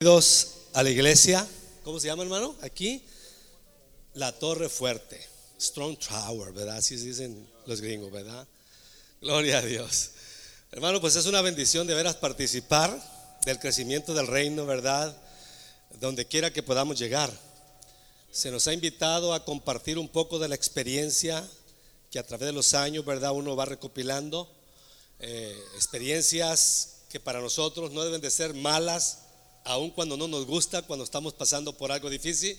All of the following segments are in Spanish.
Bienvenidos a la iglesia. ¿Cómo se llama, hermano? Aquí, la Torre Fuerte. Strong Tower, ¿verdad? Así dicen los gringos, ¿verdad? Gloria a Dios. Hermano, pues es una bendición de veras participar del crecimiento del reino, ¿verdad? Donde quiera que podamos llegar. Se nos ha invitado a compartir un poco de la experiencia que a través de los años, ¿verdad? Uno va recopilando. Eh, experiencias que para nosotros no deben de ser malas aun cuando no nos gusta, cuando estamos pasando por algo difícil,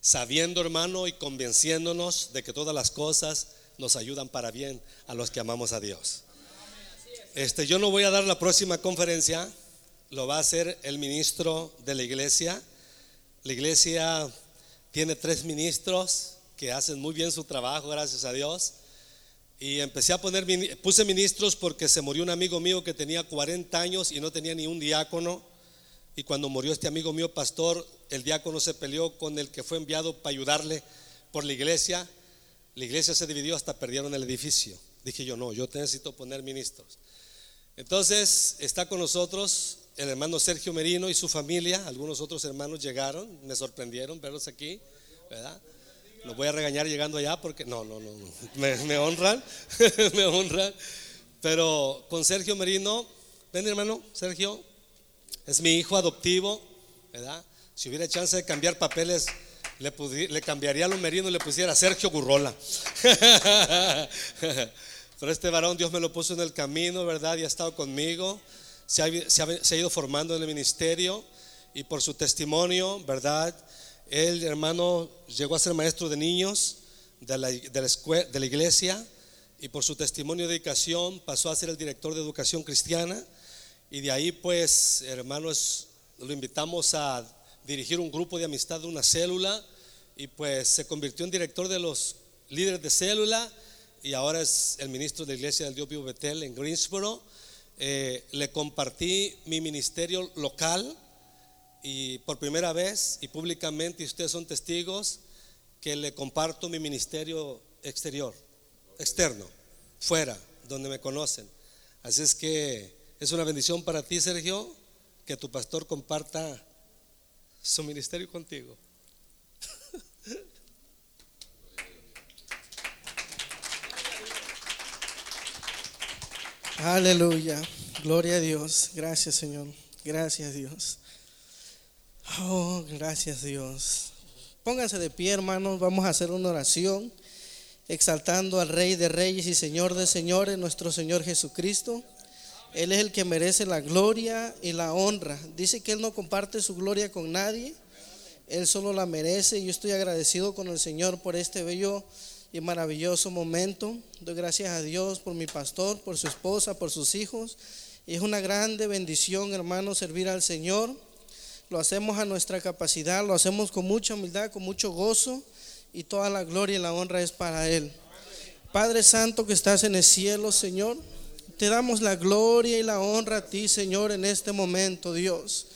sabiendo, hermano, y convenciéndonos de que todas las cosas nos ayudan para bien a los que amamos a Dios. Este, yo no voy a dar la próxima conferencia, lo va a hacer el ministro de la iglesia. La iglesia tiene tres ministros que hacen muy bien su trabajo, gracias a Dios. Y empecé a poner, puse ministros porque se murió un amigo mío que tenía 40 años y no tenía ni un diácono. Y cuando murió este amigo mío, pastor, el diácono se peleó con el que fue enviado para ayudarle por la iglesia. La iglesia se dividió hasta perdieron el edificio. Dije yo, no, yo necesito poner ministros. Entonces está con nosotros el hermano Sergio Merino y su familia. Algunos otros hermanos llegaron, me sorprendieron verlos aquí, ¿verdad? Los voy a regañar llegando allá porque no, no, no, Me, me honran, me honran. Pero con Sergio Merino, ven hermano, Sergio, es mi hijo adoptivo, ¿verdad? Si hubiera chance de cambiar papeles, le, le cambiaría a los merinos y le pusiera Sergio Gurrola. Pero este varón Dios me lo puso en el camino, ¿verdad? Y ha estado conmigo. Se ha, se ha, ido formando en el ministerio y por su testimonio, ¿verdad? Él, hermano, llegó a ser maestro de niños de la, de la, de la iglesia y por su testimonio de dedicación pasó a ser el director de educación cristiana y de ahí pues, hermanos, lo invitamos a dirigir un grupo de amistad de una célula y pues se convirtió en director de los líderes de célula y ahora es el ministro de Iglesia del Dios Vivo Betel en Greensboro. Eh, le compartí mi ministerio local y por primera vez y públicamente, y ustedes son testigos, que le comparto mi ministerio exterior, externo, fuera, donde me conocen. Así es que es una bendición para ti, Sergio, que tu pastor comparta su ministerio contigo. Aleluya. Gloria a Dios. Gracias, Señor. Gracias, Dios. Oh, gracias, Dios. Pónganse de pie, hermanos. Vamos a hacer una oración exaltando al Rey de Reyes y Señor de Señores, nuestro Señor Jesucristo. Él es el que merece la gloria y la honra. Dice que Él no comparte su gloria con nadie. Él solo la merece. Yo estoy agradecido con el Señor por este bello y maravilloso momento. Doy gracias a Dios por mi pastor, por su esposa, por sus hijos. Y es una grande bendición, hermano, servir al Señor. Lo hacemos a nuestra capacidad, lo hacemos con mucha humildad, con mucho gozo. Y toda la gloria y la honra es para Él. Padre Santo que estás en el cielo, Señor. Te damos la gloria y la honra a ti, Señor, en este momento, Dios.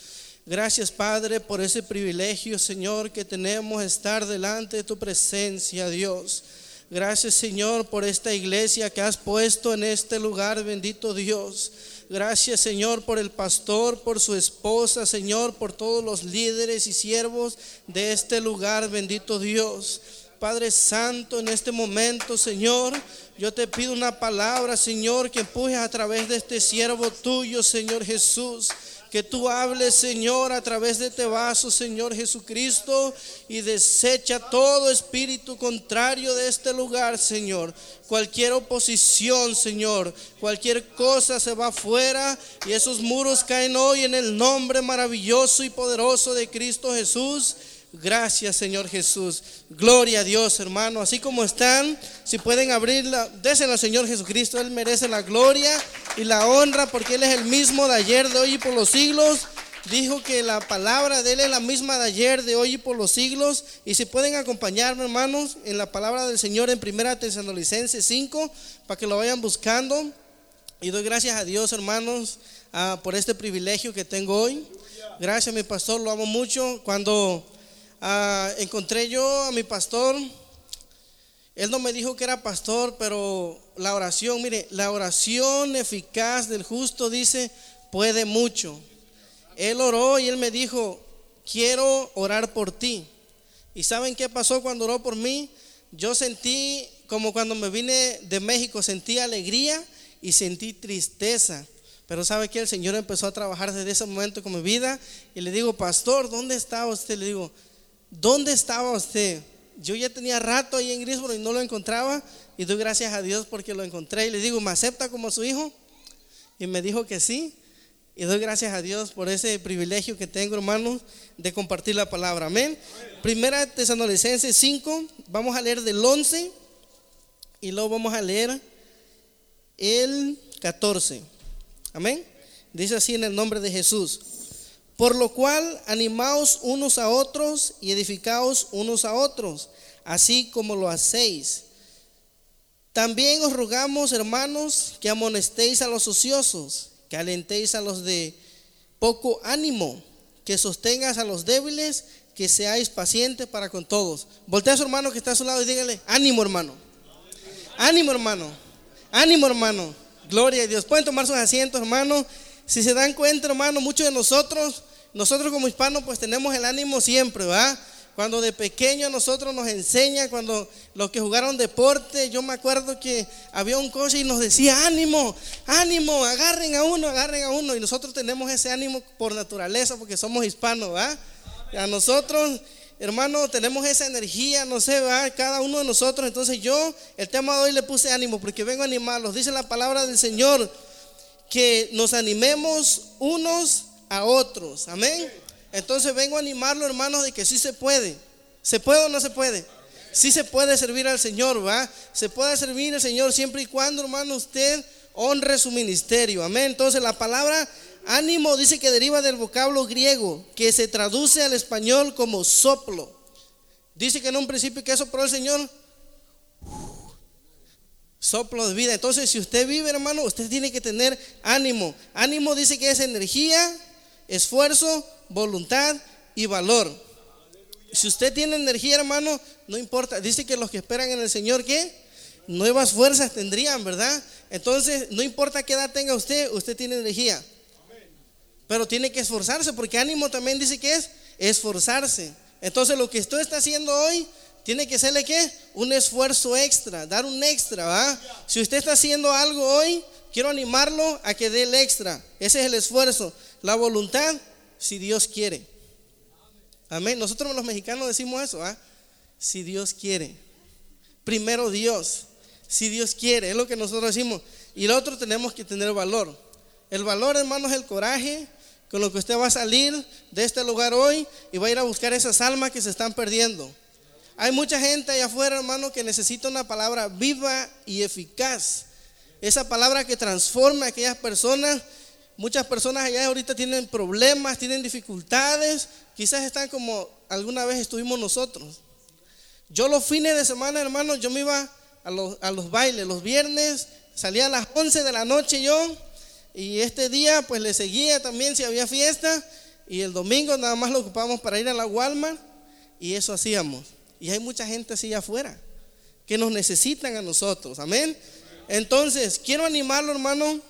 Gracias, Padre, por ese privilegio, Señor, que tenemos estar delante de tu presencia, Dios. Gracias, Señor, por esta iglesia que has puesto en este lugar, bendito Dios. Gracias, Señor, por el pastor, por su esposa, Señor, por todos los líderes y siervos de este lugar, bendito Dios. Padre Santo, en este momento, Señor, yo te pido una palabra, Señor, que empujes a través de este siervo tuyo, Señor Jesús. Que tú hables, Señor, a través de este vaso, Señor Jesucristo, y desecha todo espíritu contrario de este lugar, Señor. Cualquier oposición, Señor, cualquier cosa se va afuera y esos muros caen hoy en el nombre maravilloso y poderoso de Cristo Jesús. Gracias, Señor Jesús. Gloria a Dios, hermano. Así como están, si pueden abrirla, désela al Señor Jesucristo. Él merece la gloria y la honra porque Él es el mismo de ayer, de hoy y por los siglos. Dijo que la palabra de Él es la misma de ayer, de hoy y por los siglos. Y si pueden acompañarme, hermanos, en la palabra del Señor en Primera Tesalonicenses 5, para que lo vayan buscando. Y doy gracias a Dios, hermanos, ah, por este privilegio que tengo hoy. Gracias, mi pastor, lo amo mucho. Cuando Ah, encontré yo a mi pastor. Él no me dijo que era pastor, pero la oración, mire, la oración eficaz del justo dice, puede mucho. él oró y él me dijo, quiero orar por ti. ¿Y saben qué pasó cuando oró por mí? Yo sentí como cuando me vine de México, sentí alegría y sentí tristeza. Pero sabe que el Señor empezó a trabajar desde ese momento con mi vida y le digo, pastor, ¿dónde estaba usted? Le digo, ¿dónde estaba usted? Yo ya tenía rato ahí en Grisboro y no lo encontraba y doy gracias a Dios porque lo encontré y le digo, ¿me acepta como su hijo? Y me dijo que sí. Y doy gracias a Dios por ese privilegio que tengo, hermanos, de compartir la palabra. Amén. Primera Tesalonicenses 5, vamos a leer del 11 y luego vamos a leer el 14. Amén. Dice así en el nombre de Jesús. Por lo cual, animaos unos a otros y edificaos unos a otros, así como lo hacéis. También os rogamos, hermanos, que amonestéis a los ociosos, que alentéis a los de poco ánimo, que sostengas a los débiles, que seáis pacientes para con todos. Voltea a su hermano que está a su lado y dígale, ánimo hermano, ánimo hermano, ánimo hermano, gloria a Dios. Pueden tomar sus asientos hermano. Si se dan cuenta hermano, muchos de nosotros, nosotros como hispanos pues tenemos el ánimo siempre, ¿va? Cuando de pequeño nosotros nos enseña, cuando los que jugaron deporte, yo me acuerdo que había un coche y nos decía, ánimo, ánimo, agarren a uno, agarren a uno. Y nosotros tenemos ese ánimo por naturaleza porque somos hispanos, ¿va? A nosotros, hermano, tenemos esa energía, no sé, ¿va? Cada uno de nosotros. Entonces yo, el tema de hoy le puse ánimo porque vengo a animarlos. Dice la palabra del Señor que nos animemos unos a otros. Amén. Entonces vengo a animarlo, hermanos, de que sí se puede. ¿Se puede o no se puede? Sí se puede servir al Señor, ¿va? Se puede servir al Señor siempre y cuando, hermano, usted honre su ministerio. Amén. Entonces la palabra ánimo dice que deriva del vocablo griego, que se traduce al español como soplo. Dice que en un principio que sopló el Señor, soplo de vida. Entonces, si usted vive, hermano, usted tiene que tener ánimo. Ánimo dice que es energía, esfuerzo, voluntad y valor. Si usted tiene energía, hermano, no importa. Dice que los que esperan en el Señor, ¿qué? Nuevas fuerzas tendrían, ¿verdad? Entonces, no importa qué edad tenga usted, usted tiene energía. Pero tiene que esforzarse, porque ánimo también dice que es esforzarse. Entonces, lo que usted está haciendo hoy, tiene que serle qué? Un esfuerzo extra, dar un extra, ¿va? Si usted está haciendo algo hoy, quiero animarlo a que dé el extra. Ese es el esfuerzo. La voluntad si Dios quiere. Amén. Nosotros los mexicanos decimos eso, ¿ah? Si Dios quiere. Primero Dios. Si Dios quiere, es lo que nosotros decimos. Y lo otro tenemos que tener valor. El valor, hermanos, es el coraje con lo que usted va a salir de este lugar hoy y va a ir a buscar esas almas que se están perdiendo. Hay mucha gente allá afuera, hermano, que necesita una palabra viva y eficaz. Esa palabra que transforma a aquellas personas Muchas personas allá ahorita tienen problemas, tienen dificultades, quizás están como alguna vez estuvimos nosotros. Yo los fines de semana, hermanos, yo me iba a los, a los bailes, los viernes salía a las 11 de la noche yo, y este día pues le seguía también si había fiesta, y el domingo nada más lo ocupábamos para ir a la Walmart, y eso hacíamos. Y hay mucha gente así afuera, que nos necesitan a nosotros, amén. Entonces, quiero animarlo, hermano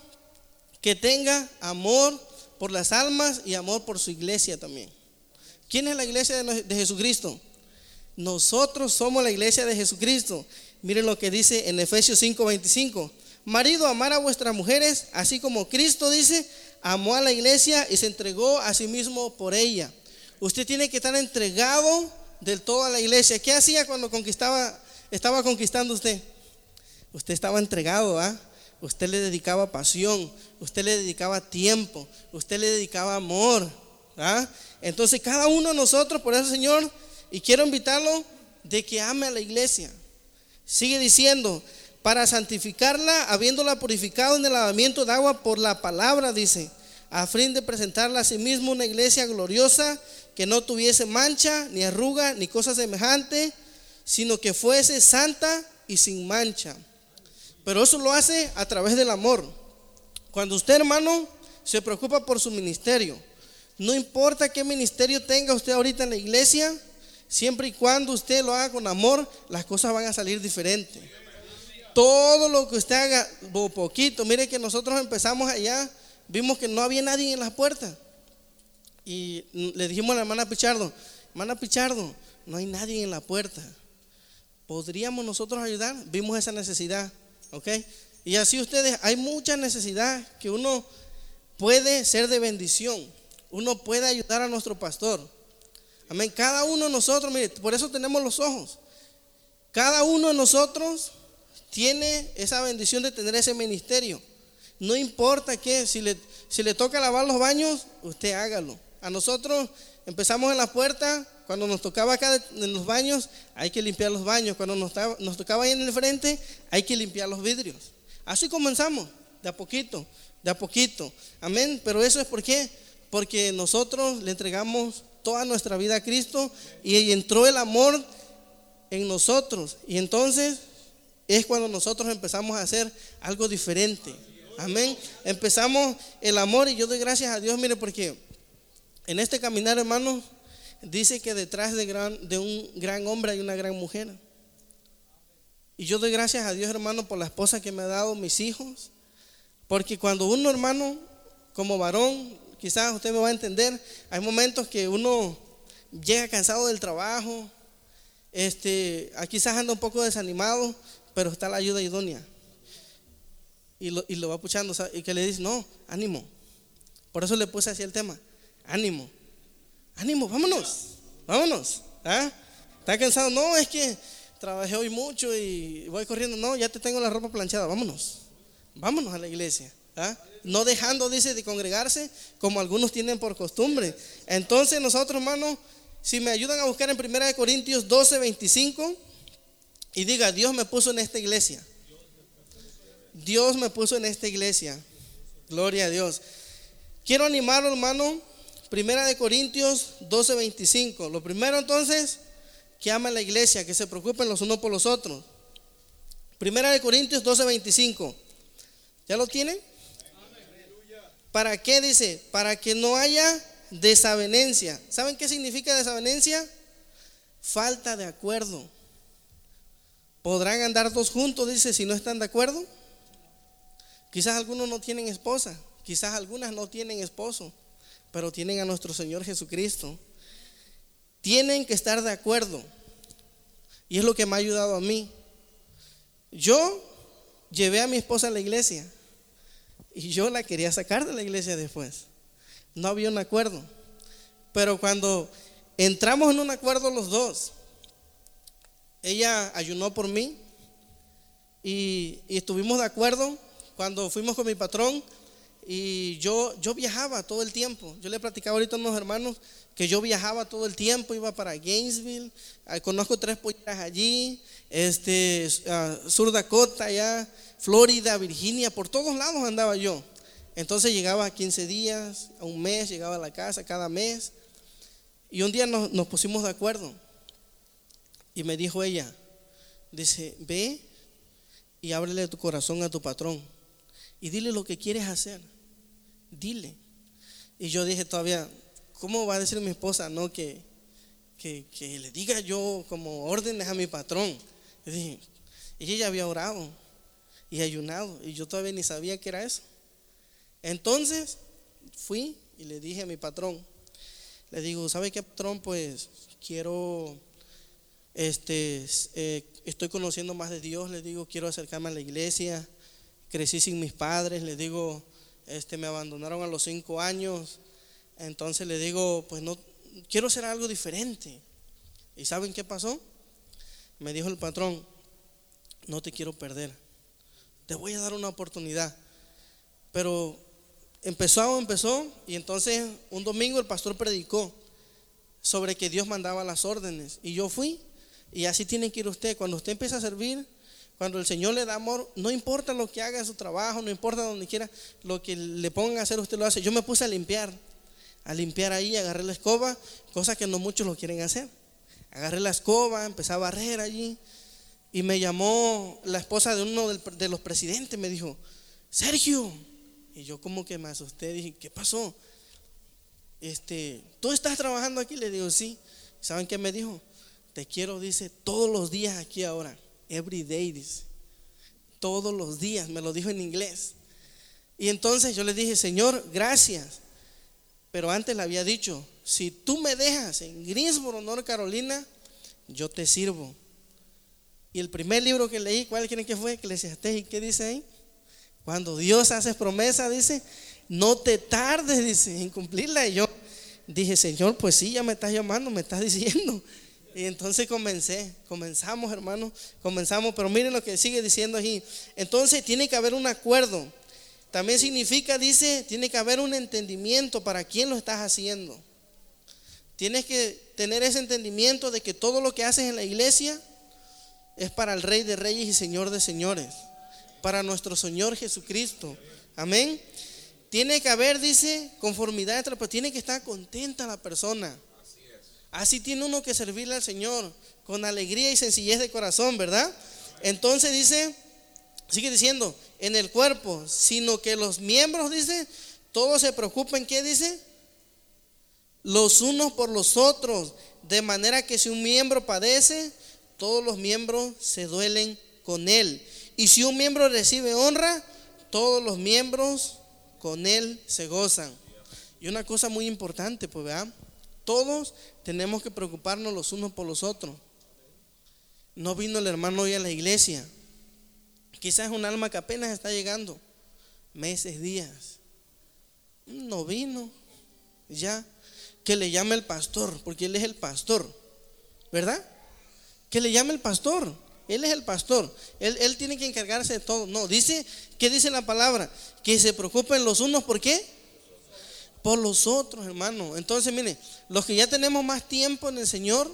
que tenga amor por las almas y amor por su iglesia también. ¿Quién es la iglesia de Jesucristo? Nosotros somos la iglesia de Jesucristo. Miren lo que dice en Efesios 5:25. Marido, amar a vuestras mujeres, así como Cristo dice, amó a la iglesia y se entregó a sí mismo por ella. Usted tiene que estar entregado del todo a la iglesia. ¿Qué hacía cuando conquistaba, estaba conquistando usted? Usted estaba entregado, ¿ah? Usted le dedicaba pasión, usted le dedicaba tiempo, usted le dedicaba amor. ¿ah? Entonces cada uno de nosotros, por eso Señor, y quiero invitarlo de que ame a la iglesia. Sigue diciendo, para santificarla, habiéndola purificado en el lavamiento de agua por la palabra, dice, a fin de presentarla a sí mismo una iglesia gloriosa, que no tuviese mancha, ni arruga, ni cosa semejante, sino que fuese santa y sin mancha. Pero eso lo hace a través del amor. Cuando usted, hermano, se preocupa por su ministerio, no importa qué ministerio tenga usted ahorita en la iglesia, siempre y cuando usted lo haga con amor, las cosas van a salir diferentes. Todo lo que usted haga, poquito, mire que nosotros empezamos allá, vimos que no había nadie en las puertas. Y le dijimos a la hermana Pichardo, hermana Pichardo, no hay nadie en la puerta. ¿Podríamos nosotros ayudar? Vimos esa necesidad, ¿ok? Y así ustedes, hay mucha necesidad que uno puede ser de bendición. Uno puede ayudar a nuestro pastor. Amén. Cada uno de nosotros, mire, por eso tenemos los ojos. Cada uno de nosotros tiene esa bendición de tener ese ministerio. No importa que si le, si le toca lavar los baños, usted hágalo. A nosotros empezamos en la puerta, cuando nos tocaba acá en los baños, hay que limpiar los baños. Cuando nos, nos tocaba ahí en el frente, hay que limpiar los vidrios. Así comenzamos, de a poquito, de a poquito. Amén. Pero eso es por qué? Porque nosotros le entregamos toda nuestra vida a Cristo y entró el amor en nosotros. Y entonces es cuando nosotros empezamos a hacer algo diferente. Amén. Empezamos el amor y yo doy gracias a Dios, mire, porque en este caminar, hermano, dice que detrás de, un gran hombre hay una gran mujer. Y yo doy gracias a Dios, hermano, por la esposa que me ha dado, mis hijos. Porque cuando uno, hermano, como varón, quizás usted me va a entender, hay momentos que uno llega cansado del trabajo, este, quizás anda un poco desanimado, pero está la ayuda idónea y lo, va puchando, y que le dice, no, ánimo. Por eso le puse así el tema, ánimo, ánimo, vámonos, vámonos. ¿ah? ¿Está cansado? No, es que trabajé hoy mucho y voy corriendo. No, ya te tengo la ropa planchada, vámonos, vámonos a la iglesia. ¿ah? No dejando, dice, de congregarse como algunos tienen por costumbre. Entonces nosotros, hermanos, si me ayudan a buscar en 1 Corintios 12, 25 y diga, Dios me puso en esta iglesia. Dios me puso en esta iglesia. Gloria a Dios. Quiero animarlo, hermano. Primera de Corintios 12:25. Lo primero entonces, que ama la iglesia, que se preocupen los unos por los otros. Primera de Corintios 12:25. ¿Ya lo tienen? ¿Para qué dice? Para que no haya desavenencia. ¿Saben qué significa desavenencia? Falta de acuerdo. ¿Podrán andar dos juntos, dice, si no están de acuerdo? Quizás algunos no tienen esposa, quizás algunas no tienen esposo, pero tienen a nuestro Señor Jesucristo. Tienen que estar de acuerdo. Y es lo que me ha ayudado a mí. Yo llevé a mi esposa a la iglesia y yo la quería sacar de la iglesia después. No había un acuerdo. Pero cuando entramos en un acuerdo los dos, ella ayunó por mí y, y estuvimos de acuerdo cuando fuimos con mi patrón y yo, yo viajaba todo el tiempo. Yo le platicaba ahorita a unos hermanos que yo viajaba todo el tiempo, iba para Gainesville, conozco tres polleras allí, este, Sur Dakota, allá, Florida, Virginia, por todos lados andaba yo. Entonces llegaba a 15 días, a un mes, llegaba a la casa cada mes. Y un día nos, nos pusimos de acuerdo. Y me dijo ella, dice, ve y ábrele tu corazón a tu patrón y dile lo que quieres hacer. Dile. Y yo dije todavía, ¿cómo va a decir mi esposa no que, que, le diga yo como órdenes a mi patrón? Y, dije, y ella había orado y ayunado y yo todavía ni sabía que era eso. Entonces fui y le dije a mi patrón, le digo, ¿sabe qué patrón? Pues quiero, este, eh, estoy conociendo más de Dios, le digo, quiero acercarme a la iglesia crecí sin mis padres, le digo, este, me abandonaron a los cinco años, entonces le digo, pues no, quiero hacer algo diferente. ¿Y saben qué pasó? Me dijo el patrón, no te quiero perder, te voy a dar una oportunidad. Pero empezó, empezó, y entonces un domingo el pastor predicó sobre que Dios mandaba las órdenes, y yo fui, y así tiene que ir usted, cuando usted empieza a servir, cuando el Señor le da amor, no importa lo que haga su trabajo, no importa donde quiera, lo que le pongan a hacer, usted lo hace. Yo me puse a limpiar, a limpiar ahí, agarré la escoba, cosa que no muchos lo quieren hacer. Agarré la escoba, empecé a barrer allí y me llamó la esposa de uno de los presidentes, me dijo, Sergio. Y yo como que me asusté, dije, ¿qué pasó? Este, ¿tú estás trabajando aquí? Le digo, sí. ¿Saben qué me dijo? Te quiero, dice, todos los días aquí ahora. Every day, Todos los días, me lo dijo en inglés. Y entonces yo le dije, Señor, gracias. pero antes le había dicho, si tú me dejas en Greensboro, North Carolina, yo te sirvo. Y el primer libro que leí, ¿cuál creen que fue? Eclesiastés, ¿y qué dice ahí? Cuando Dios hace promesa, dice, no te tardes, dice, en cumplirla. Y yo dije, Señor, pues sí, ya me estás llamando, me estás diciendo. Y entonces comencé, comenzamos, hermano, comenzamos, pero miren lo que sigue diciendo aquí. Entonces tiene que haber un acuerdo. También significa, dice, tiene que haber un entendimiento para quién lo estás haciendo. Tienes que tener ese entendimiento de que todo lo que haces en la iglesia es para el Rey de Reyes y Señor de Señores, para nuestro Señor Jesucristo. Amén. Tiene que haber, dice, conformidad, pero tiene que estar contenta la persona. Así tiene uno que servirle al Señor con alegría y sencillez de corazón, ¿verdad? Entonces dice, sigue diciendo, en el cuerpo, sino que los miembros, dice, todos se preocupen, ¿qué dice? Los unos por los otros, de manera que si un miembro padece, todos los miembros se duelen con él. Y si un miembro recibe honra, todos los miembros con él se gozan. Y una cosa muy importante, pues vean, todos tenemos que preocuparnos los unos por los otros. No vino el hermano hoy a la iglesia. Quizás un alma que apenas está llegando, meses, días. No vino, ya. Que le llame el pastor, porque él es el pastor, ¿verdad? Que le llame el pastor. Él es el pastor. Él, él, tiene que encargarse de todo. No, dice, ¿qué dice la palabra? Que se preocupen los unos, ¿por qué? Por los otros, hermano. Entonces, mire, los que ya tenemos más tiempo en el Señor,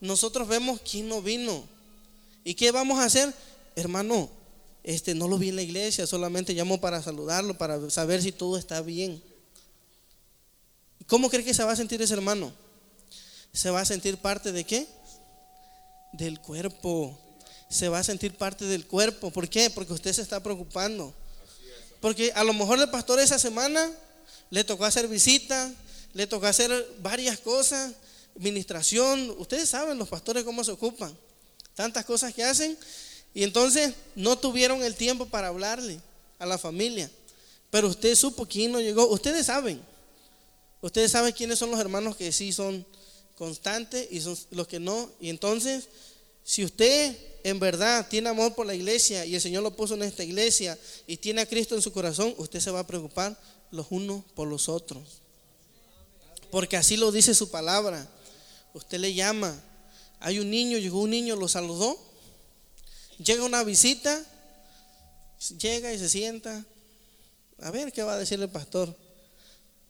nosotros vemos quién no vino. ¿Y qué vamos a hacer? Hermano, este no lo vi en la iglesia, solamente llamo para saludarlo, para saber si todo está bien. ¿Cómo cree que se va a sentir ese hermano? ¿Se va a sentir parte de qué? Del cuerpo. Se va a sentir parte del cuerpo. ¿Por qué? Porque usted se está preocupando. Porque a lo mejor el pastor esa semana le tocó hacer visita, le tocó hacer varias cosas, administración. Ustedes saben los pastores cómo se ocupan. Tantas cosas que hacen. Y entonces no tuvieron el tiempo para hablarle a la familia. Pero usted supo quién no llegó. Ustedes saben. Ustedes saben quiénes son los hermanos que sí son constantes y son los que no. Y entonces, si usted en verdad tiene amor por la iglesia y el Señor lo puso en esta iglesia y tiene a Cristo en su corazón, usted se va a preocupar los unos por los otros. Porque así lo dice su palabra. Usted le llama. Hay un niño, llegó un niño, lo saludó. Llega una visita, llega y se sienta. A ver qué va a decir el pastor.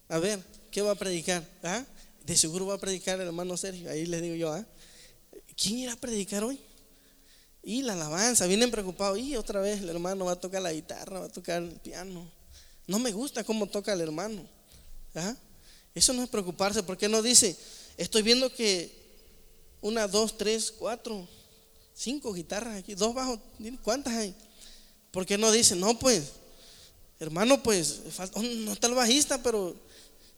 A ver, ¿qué va a predicar? ¿Ah? De seguro va a predicar el hermano Sergio. Ahí le digo yo, ¿ah? ¿quién irá a predicar hoy? Y la alabanza, vienen preocupados. Y otra vez el hermano va a tocar la guitarra, va a tocar el piano. No me gusta cómo toca el hermano. ¿Ah? Eso no es preocuparse, porque no dice, estoy viendo que una, dos, tres, cuatro, cinco guitarras aquí, dos bajos, ¿cuántas hay? Porque no dice, no, pues, hermano, pues, no está el bajista, pero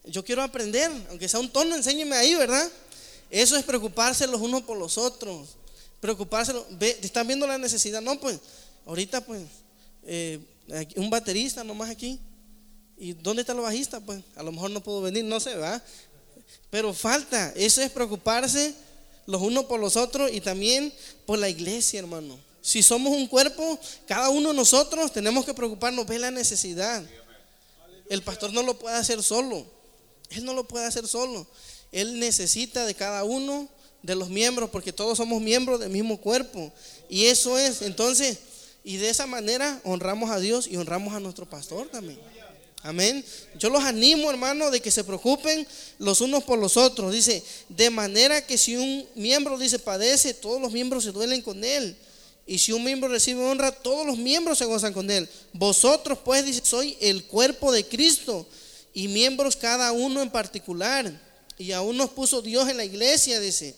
yo quiero aprender, aunque sea un tono, enséñeme ahí, ¿verdad? Eso es preocuparse los unos por los otros. Preocuparse, están viendo la necesidad, no, pues, ahorita, pues, eh, un baterista nomás aquí. ¿Y dónde está el bajista? Pues, a lo mejor no puedo venir, no sé, ¿verdad? Pero falta, eso es preocuparse los unos por los otros y también por la iglesia, hermano. Si somos un cuerpo, cada uno de nosotros tenemos que preocuparnos, ver la necesidad. El pastor no lo puede hacer solo. Él no lo puede hacer solo. Él necesita de cada uno de los miembros, porque todos somos miembros del mismo cuerpo. Y eso es, entonces, y de esa manera honramos a Dios y honramos a nuestro pastor también. Amén. Yo los animo, hermano, de que se preocupen los unos por los otros. Dice, de manera que si un miembro dice padece, todos los miembros se duelen con él. Y si un miembro recibe honra, todos los miembros se gozan con él. Vosotros, pues, dice, soy el cuerpo de Cristo y miembros cada uno en particular. Y aún nos puso Dios en la iglesia, dice.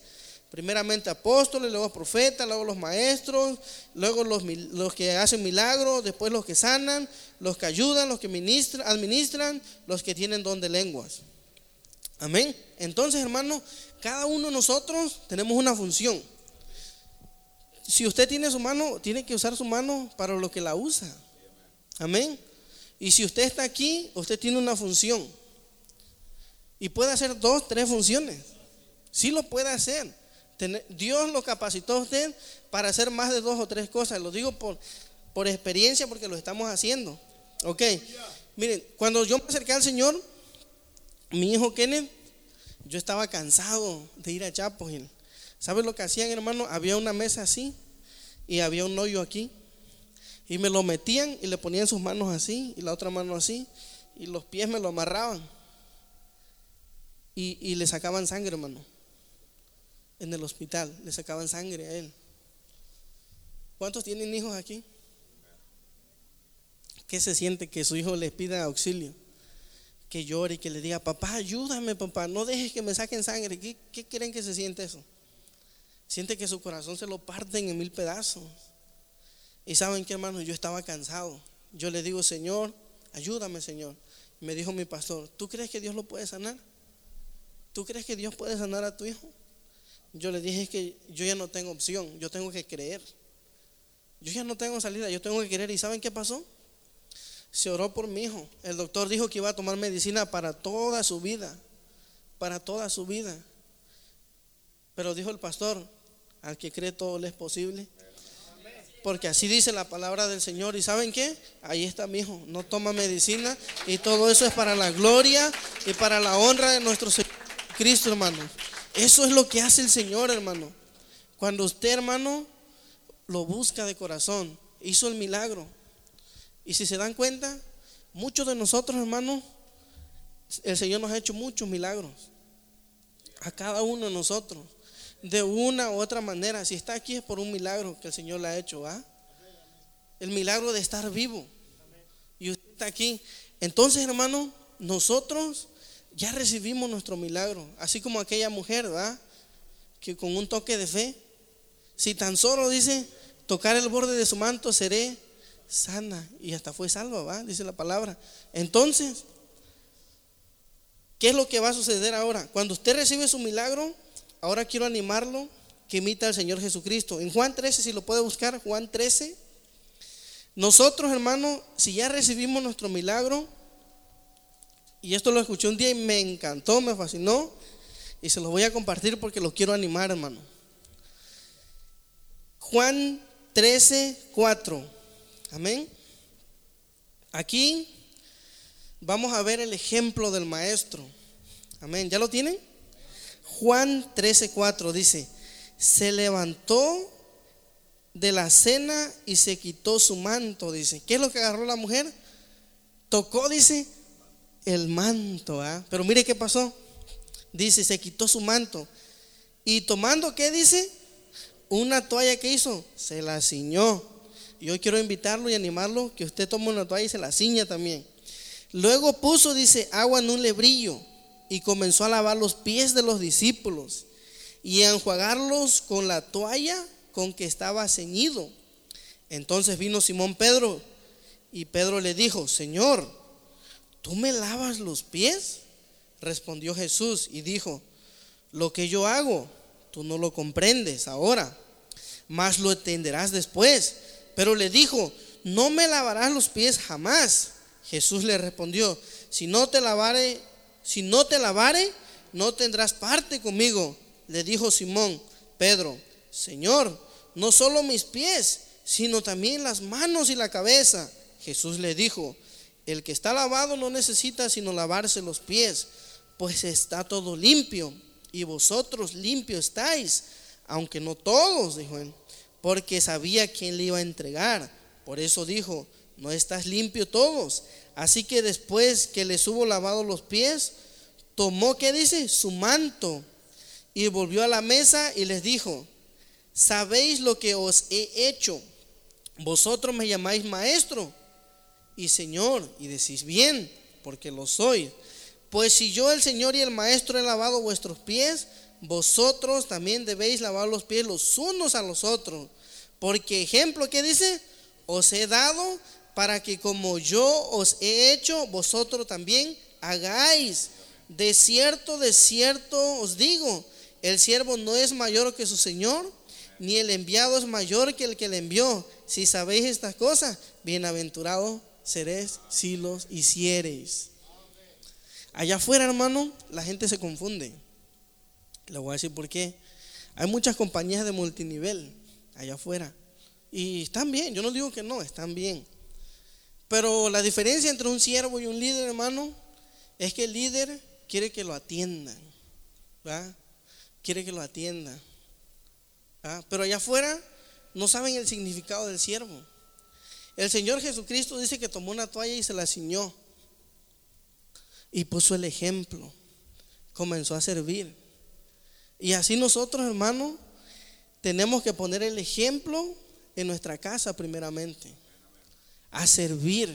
Primeramente apóstoles, luego profetas, luego los maestros, luego los, los, que hacen milagros, después los que sanan, los que ayudan, los que ministran, administran, los que tienen don de lenguas. Amén. Entonces, hermano, cada uno de nosotros tenemos una función. Si usted tiene su mano, tiene que usar su mano para lo que la usa. Amén. Y si usted está aquí, usted tiene una función. Y puede hacer dos, tres funciones. Sí lo puede hacer. Dios lo capacitó a usted para hacer más de dos o tres cosas. Lo digo por, por experiencia porque lo estamos haciendo. Ok. Miren, cuando yo me acerqué al Señor, mi hijo Kenneth, yo estaba cansado de ir a Chapel Hill. ¿Sabes lo que hacían, hermano? Había una mesa así y había un hoyo aquí. Y me lo metían y le ponían sus manos así y la otra mano así y los pies me lo amarraban. Y, y le sacaban sangre, hermano. En el hospital le sacaban sangre a él. ¿Cuántos tienen hijos aquí? ¿Qué se siente que su hijo les pida auxilio? Que llore y que le diga, papá, ayúdame, papá, no dejes que me saquen sangre. ¿Qué, creen que se siente eso? Siente que su corazón se lo parten en mil pedazos. Y saben que, hermano, yo estaba cansado. Yo le digo, Señor, ayúdame, Señor. me dijo mi pastor, ¿tú crees que Dios lo puede sanar? ¿Tú crees que Dios puede sanar a tu hijo? Yo le dije que yo ya no tengo opción, yo tengo que creer. Yo ya no tengo salida, yo tengo que creer. ¿Y saben qué pasó? se oró por mi hijo. El doctor dijo que iba a tomar medicina para toda su vida, para toda su vida. Pero dijo el pastor, al que cree todo le es posible. Porque así dice la palabra del Señor. ¿Y saben qué? Ahí está mi hijo. No toma medicina. Y todo eso es para la gloria y para la honra de nuestro Señor Cristo, hermano. Eso es lo que hace el Señor, hermano. Cuando usted, hermano, lo busca de corazón, hizo el milagro. Y si se dan cuenta, muchos de nosotros, hermanos, el Señor nos ha hecho muchos milagros. A cada uno de nosotros. De una u otra manera. Si está aquí es por un milagro que el Señor le ha hecho. ¿ah? El milagro de estar vivo. Y usted está aquí. Entonces, hermano, nosotros ya recibimos nuestro milagro. Así como aquella mujer, ¿verdad? Que con un toque de fe, si tan solo dice, tocar el borde de su manto, seré sana y hasta fue salva, ¿va? Dice la palabra. Entonces, ¿qué es lo que va a suceder ahora? Cuando usted recibe su milagro, ahora quiero animarlo que imita al Señor Jesucristo. En Juan 13, si lo puede buscar, Juan 13. Nosotros, hermano, si ya recibimos nuestro milagro, y esto lo escuché un día y me encantó, me fascinó, y se lo voy a compartir porque lo quiero animar, hermano. Juan 13, 4. Amén. Aquí vamos a ver el ejemplo del maestro. Amén. ¿Ya lo tienen? Juan 13:4 dice, se levantó de la cena y se quitó su manto, dice. ¿Qué es lo que agarró la mujer? Tocó, dice, el manto. ¿ah? Pero mire qué pasó. Dice, se quitó su manto. Y tomando, ¿qué dice? Una toalla que hizo, se la ciñó. Y hoy quiero invitarlo y animarlo que usted tome una toalla y se la ciña también. Luego puso, dice, agua en un lebrillo y comenzó a lavar los pies de los discípulos y a enjuagarlos con la toalla con que estaba ceñido. Entonces vino Simón Pedro y Pedro le dijo, Señor, ¿tú me lavas los pies? Respondió Jesús y dijo, lo que yo hago, tú no lo comprendes ahora, mas lo entenderás después. Pero le dijo, no me lavarás los pies jamás. Jesús le respondió, si no te lavare, si no te lavare, no tendrás parte conmigo. Le dijo Simón, Pedro, Señor, no solo mis pies, sino también las manos y la cabeza. Jesús le dijo, el que está lavado no necesita sino lavarse los pies, pues está todo limpio, y vosotros limpios estáis, aunque no todos, dijo él porque sabía quién le iba a entregar. Por eso dijo, no estás limpio todos. Así que después que les hubo lavado los pies, tomó, ¿qué dice? Su manto y volvió a la mesa y les dijo, ¿sabéis lo que os he hecho? Vosotros me llamáis maestro y Señor y decís bien, porque lo soy. Pues si yo el Señor y el maestro he lavado vuestros pies, vosotros también debéis lavar los pies los unos a los otros. Porque ejemplo, ¿qué dice? Os he dado para que como yo os he hecho, vosotros también hagáis. De cierto, de cierto os digo, el siervo no es mayor que su Señor, ni el enviado es mayor que el que le envió. Si sabéis estas cosas, bienaventurado seréis si los hiciereis. Allá afuera, hermano, la gente se confunde. Le voy a decir por qué. Hay muchas compañías de multinivel allá afuera. Y están bien, yo no digo que no, están bien. Pero la diferencia entre un siervo y un líder, hermano, es que el líder quiere que lo atiendan. ¿verdad? Quiere que lo atiendan. Pero allá afuera no saben el significado del siervo. El Señor Jesucristo dice que tomó una toalla y se la ciñó. Y puso el ejemplo. Comenzó a servir. Y así nosotros, hermano, tenemos que poner el ejemplo en nuestra casa primeramente. A servir.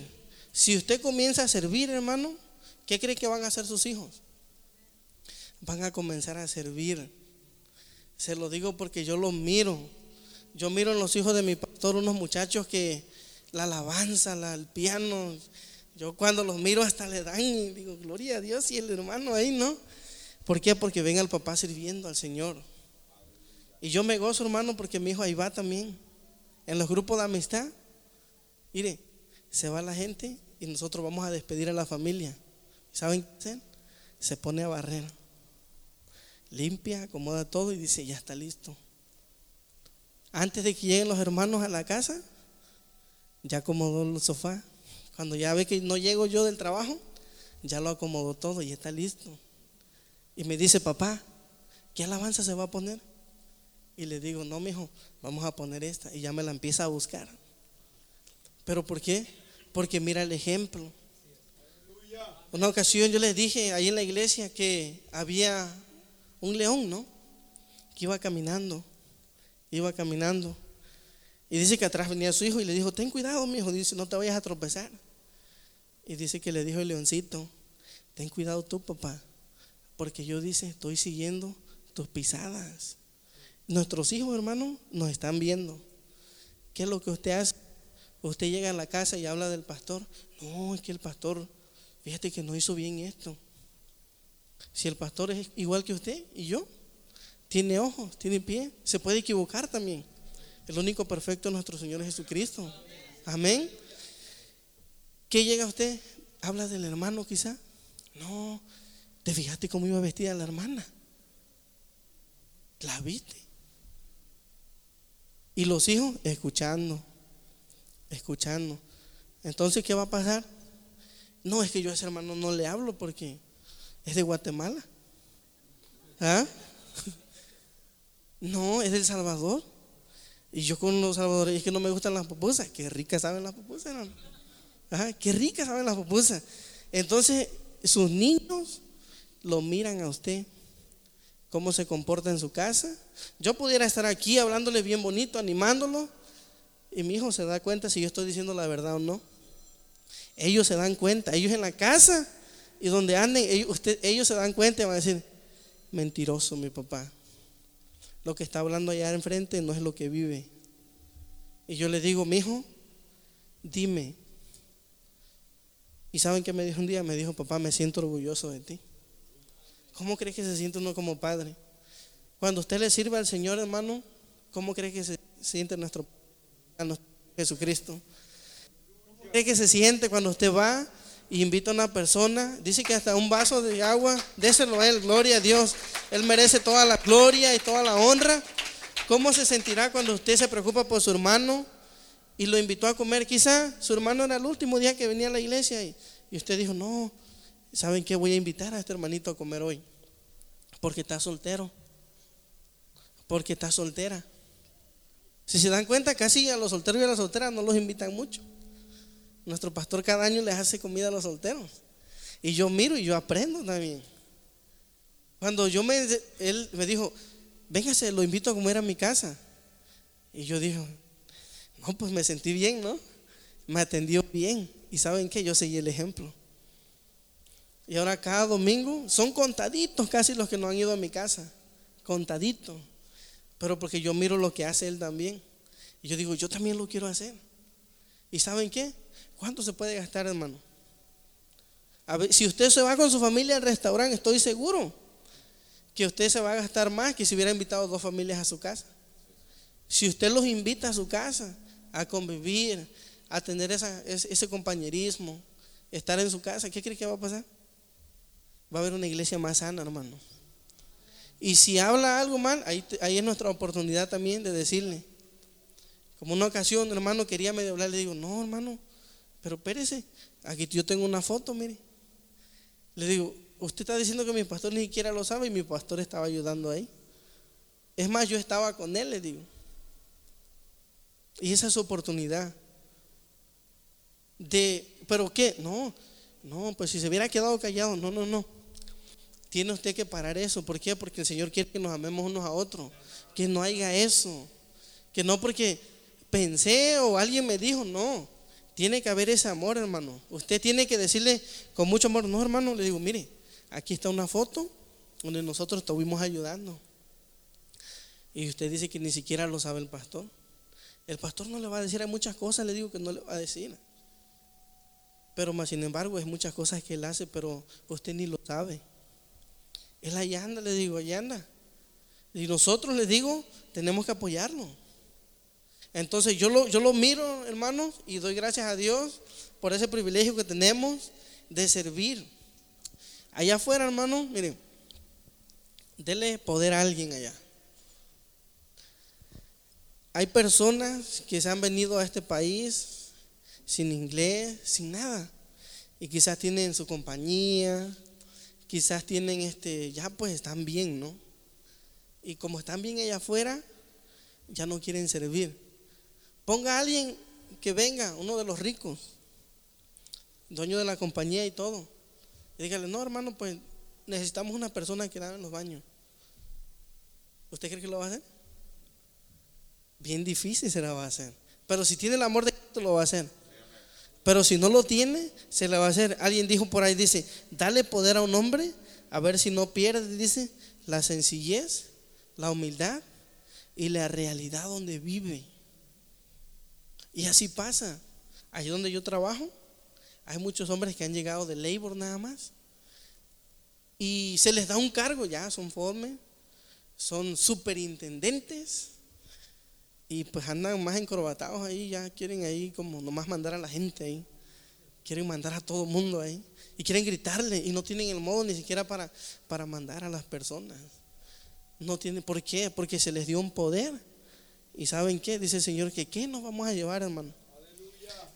Si usted comienza a servir, hermano, ¿qué cree que van a hacer sus hijos? Van a comenzar a servir. Se lo digo porque yo los miro. Yo miro en los hijos de mi pastor unos muchachos que la alabanza, la, el piano, yo cuando los miro hasta le dan y digo, gloria a Dios y el hermano ahí, ¿no? ¿Por qué? Porque ven al papá sirviendo al Señor. Y yo me gozo, hermano, porque mi hijo ahí va también. En los grupos de amistad, mire, se va la gente y nosotros vamos a despedir a la familia. ¿Saben qué? Se pone a barrer. Limpia, acomoda todo y dice, ya está listo. Antes de que lleguen los hermanos a la casa, ya acomodó el sofá. Cuando ya ve que no llego yo del trabajo, ya lo acomodó todo y está listo. Y me dice, papá, ¿qué alabanza se va a poner? Y le digo, no, mijo, vamos a poner esta. Y ya me la empieza a buscar. ¿Pero por qué? Porque mira el ejemplo. Una ocasión yo les dije ahí en la iglesia que había un león, ¿no? Que iba caminando, iba caminando. Y dice que atrás venía su hijo y le dijo, ten cuidado, mi hijo, dice, no te vayas a tropezar. Y dice que le dijo el leoncito, ten cuidado tú, papá, porque yo dice, estoy siguiendo tus pisadas. Nuestros hijos, hermano, nos están viendo. ¿Qué es lo que usted hace? Usted llega a la casa y habla del pastor. No, es que el pastor, fíjate que no hizo bien esto. Si el pastor es igual que usted y yo, tiene ojos, tiene pie, se puede equivocar también. El único perfecto es nuestro Señor Jesucristo. Amén. ¿Qué llega usted? ¿Habla del hermano quizá? No, ¿Te fijaste cómo iba vestida la hermana? ¿La viste? Y los hijos escuchando, escuchando. Entonces, ¿qué va a pasar? No, es que yo a ese hermano no le hablo porque es de Guatemala. ¿Ah? No, es del Salvador. Y yo con los salvadores, es que no me gustan las pupusas. Qué ricas saben las pupusas, hermano. Ajá, qué ricas saben las pupusas. Entonces, sus niños lo miran a usted, cómo se comporta en su casa. Yo pudiera estar aquí hablándole bien bonito, animándolo, y mi hijo se da cuenta si yo estoy diciendo la verdad o no. Ellos se dan cuenta, ellos en la casa y donde anden, ellos, ellos se dan cuenta y van a decir, mentiroso mi papá. Lo que está hablando allá enfrente no es lo que vive. Y yo le digo, mi hijo, dime. ¿Y saben qué me dijo un día? Me dijo, papá, me siento orgulloso de ti. ¿Cómo cree que se siente uno como padre? Cuando usted le sirve al Señor, hermano, ¿cómo cree que se siente nuestro Jesucristo? ¿Cómo cree que se siente cuando usted va y invita a una persona? Dice que hasta un vaso de agua, déselo a Él, gloria a Dios. Él merece toda la gloria y toda la honra. ¿Cómo se sentirá cuando usted se preocupa por su hermano y lo invitó a comer? Quizá su hermano era el último día que venía a la iglesia y, y usted dijo, no, ¿Saben qué? Voy a invitar a este hermanito a comer hoy. Porque está soltero. Porque está soltera. Si se dan cuenta, casi a los solteros y a las solteras no los invitan mucho. Nuestro pastor cada año les hace comida a los solteros. Y yo miro y yo aprendo también. Cuando yo me, él me dijo, véngase, lo invito a comer a mi casa. Y yo dije, no, pues me sentí bien, ¿no? Me atendió bien. Y saben qué, yo seguí el ejemplo. Y ahora cada domingo son contaditos casi los que no han ido a mi casa. Contaditos. Pero porque yo miro lo que hace él también. Y yo digo, yo también lo quiero hacer. ¿Y saben qué? ¿Cuánto se puede gastar, hermano? A ver, si usted se va con su familia al restaurante, estoy seguro que usted se va a gastar más que si hubiera invitado dos familias a su casa. Si usted los invita a su casa a convivir, a tener ese compañerismo, estar en su casa, ¿qué cree que va a pasar? va a haber una iglesia más sana, hermano. Y si habla algo mal, ahí, ahí es nuestra oportunidad también de decirle. Como una ocasión, hermano, quería medio hablar, le digo, no, hermano, pero espérese, aquí yo tengo una foto, mire. Le digo, usted está diciendo que mi pastor ni siquiera lo sabe y mi pastor estaba ayudando ahí. Es más, yo estaba con él, le digo. Y esa es su oportunidad. De, ¿pero qué? No, no, pues si se hubiera quedado callado, no, no, no. Tiene usted que parar eso. ¿Por qué? Porque el Señor quiere que nos amemos unos a otros. Que no haya eso. Que no porque pensé o alguien me dijo, no. Tiene que haber ese amor, hermano. Usted tiene que decirle con mucho amor, no, hermano, le digo, mire, aquí está una foto donde nosotros estuvimos ayudando. Y usted dice que ni siquiera lo sabe el pastor. El pastor no le va a decir, hay muchas cosas, le digo que no le va a decir. Pero más sin embargo, hay muchas cosas que él hace, pero usted ni lo sabe. Él allá anda, le digo, allá anda. Y nosotros, le digo, tenemos que apoyarlo. Entonces yo lo, yo lo miro, hermanos, y doy gracias a Dios por ese privilegio que tenemos de servir. Allá afuera, hermano, miren, dele poder a alguien allá. Hay personas que se han venido a este país sin inglés, sin nada, y quizás tienen su compañía, quizás tienen este, ya pues están bien, ¿no? Y como están bien allá afuera, ya no quieren servir. Ponga a alguien que venga, uno de los ricos, dueño de la compañía y todo. Y dígale, no hermano, pues necesitamos una persona que lave los baños. ¿Usted cree que lo va a hacer? Bien difícil se la va a hacer. Pero si tiene el amor de Cristo, lo va a hacer. Pero si no lo tiene, se la va a hacer. Alguien dijo por ahí, dice, dale poder a un hombre, a ver si no pierde, dice, la sencillez, la humildad y la realidad donde vive. Y así pasa. Ahí donde yo trabajo, hay muchos hombres que han llegado de labor nada más. Y se les da un cargo, ya son formes, son superintendentes. Y pues andan más encorbatados ahí, ya quieren ahí como nomás mandar a la gente ahí. Quieren mandar a todo el mundo ahí. Y quieren gritarle y no tienen el modo ni siquiera para, para mandar a las personas. No tienen, ¿por qué? Porque se les dio un poder ¿Y saben qué? Dice el Señor que ¿qué nos vamos a llevar, hermano?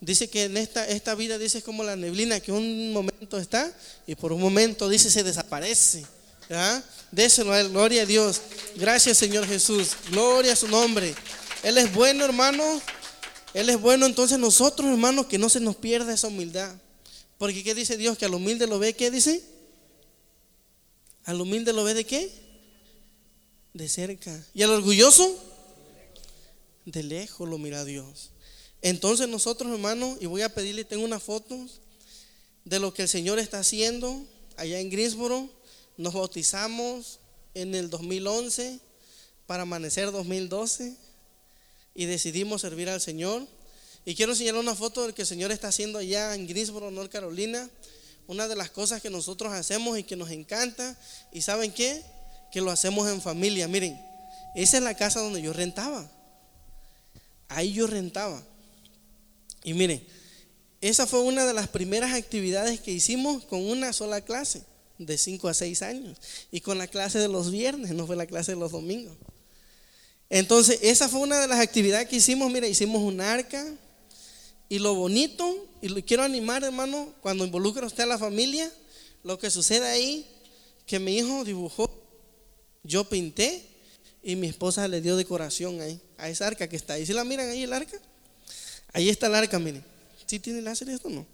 Dice que en esta, esta vida, dice, es como la neblina que un momento está y por un momento, dice, se desaparece. Déselo a él, gloria a Dios. Gracias, Señor Jesús. Gloria a su nombre. Él es bueno, hermano. Él es bueno. Entonces nosotros, hermanos, que no se nos pierda esa humildad. Porque ¿qué dice Dios? Que al humilde lo ve, ¿qué dice? Al humilde lo ve de qué? De cerca. ¿Y al orgulloso? De lejos lo mira Dios. Entonces nosotros, hermanos, y voy a pedirle, tengo una foto de lo que el Señor está haciendo allá en Greensboro. Nos bautizamos en el 2011 para amanecer 2012 y decidimos servir al Señor. Y quiero enseñarle una foto del que el Señor está haciendo allá en Greensboro, North Carolina. Una de las cosas que nosotros hacemos y que nos encanta. ¿Y saben qué? Que lo hacemos en familia. Miren, esa es la casa donde yo rentaba. Ahí yo rentaba. Y miren, esa fue una de las primeras actividades que hicimos con una sola clase, de 5 a 6 años. Y con la clase de los viernes, no fue la clase de los domingos. Entonces, esa fue una de las actividades que hicimos. Mira, hicimos un arca. Y lo bonito, y lo quiero animar, hermano, cuando involucra usted a la familia, lo que sucede ahí, que mi hijo dibujó, yo pinté, y mi esposa le dio decoración ahí, a esa arca que está ahí. ¿Sí la miran ahí el arca? Ahí está el arca, miren. ¿Sí tiene láser esto o no?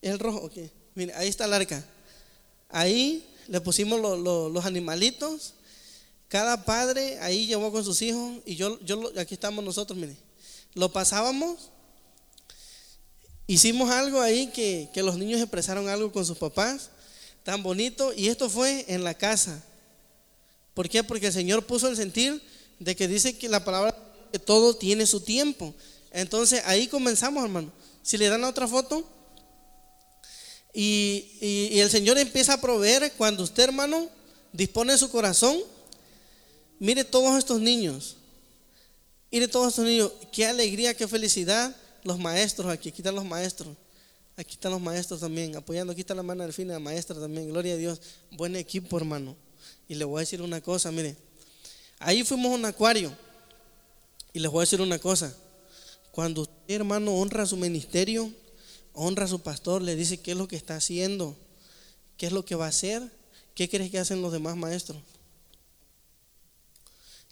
¿Es el rojo? Ok. Miren, ahí está el arca. Ahí le pusimos los animalitos. Cada padre ahí llevó con sus hijos y yo, yo aquí estamos nosotros, miren. Lo pasábamos. Hicimos algo ahí que, que los niños expresaron algo con sus papás. Tan bonito. Y esto fue en la casa. ¿Por qué? Porque el Señor puso el sentir de que dice que la palabra que todo tiene su tiempo. Entonces ahí comenzamos, hermano. Si le dan la otra foto, y, el Señor empieza a proveer cuando usted, hermano, dispone su corazón. Mire todos estos niños. Mire todos estos niños. Qué alegría, qué felicidad. Los maestros aquí, aquí están los maestros. Aquí están los maestros también, apoyando. Aquí está la fin la maestra también. Gloria a Dios. Buen equipo, hermano. Y le voy a decir una cosa, mire. Ahí fuimos a un acuario. Y les voy a decir una cosa. Cuando usted, hermano, honra su ministerio, honra a su pastor, le dice qué es lo que está haciendo, qué es lo que va a hacer, qué crees que hacen los demás maestros.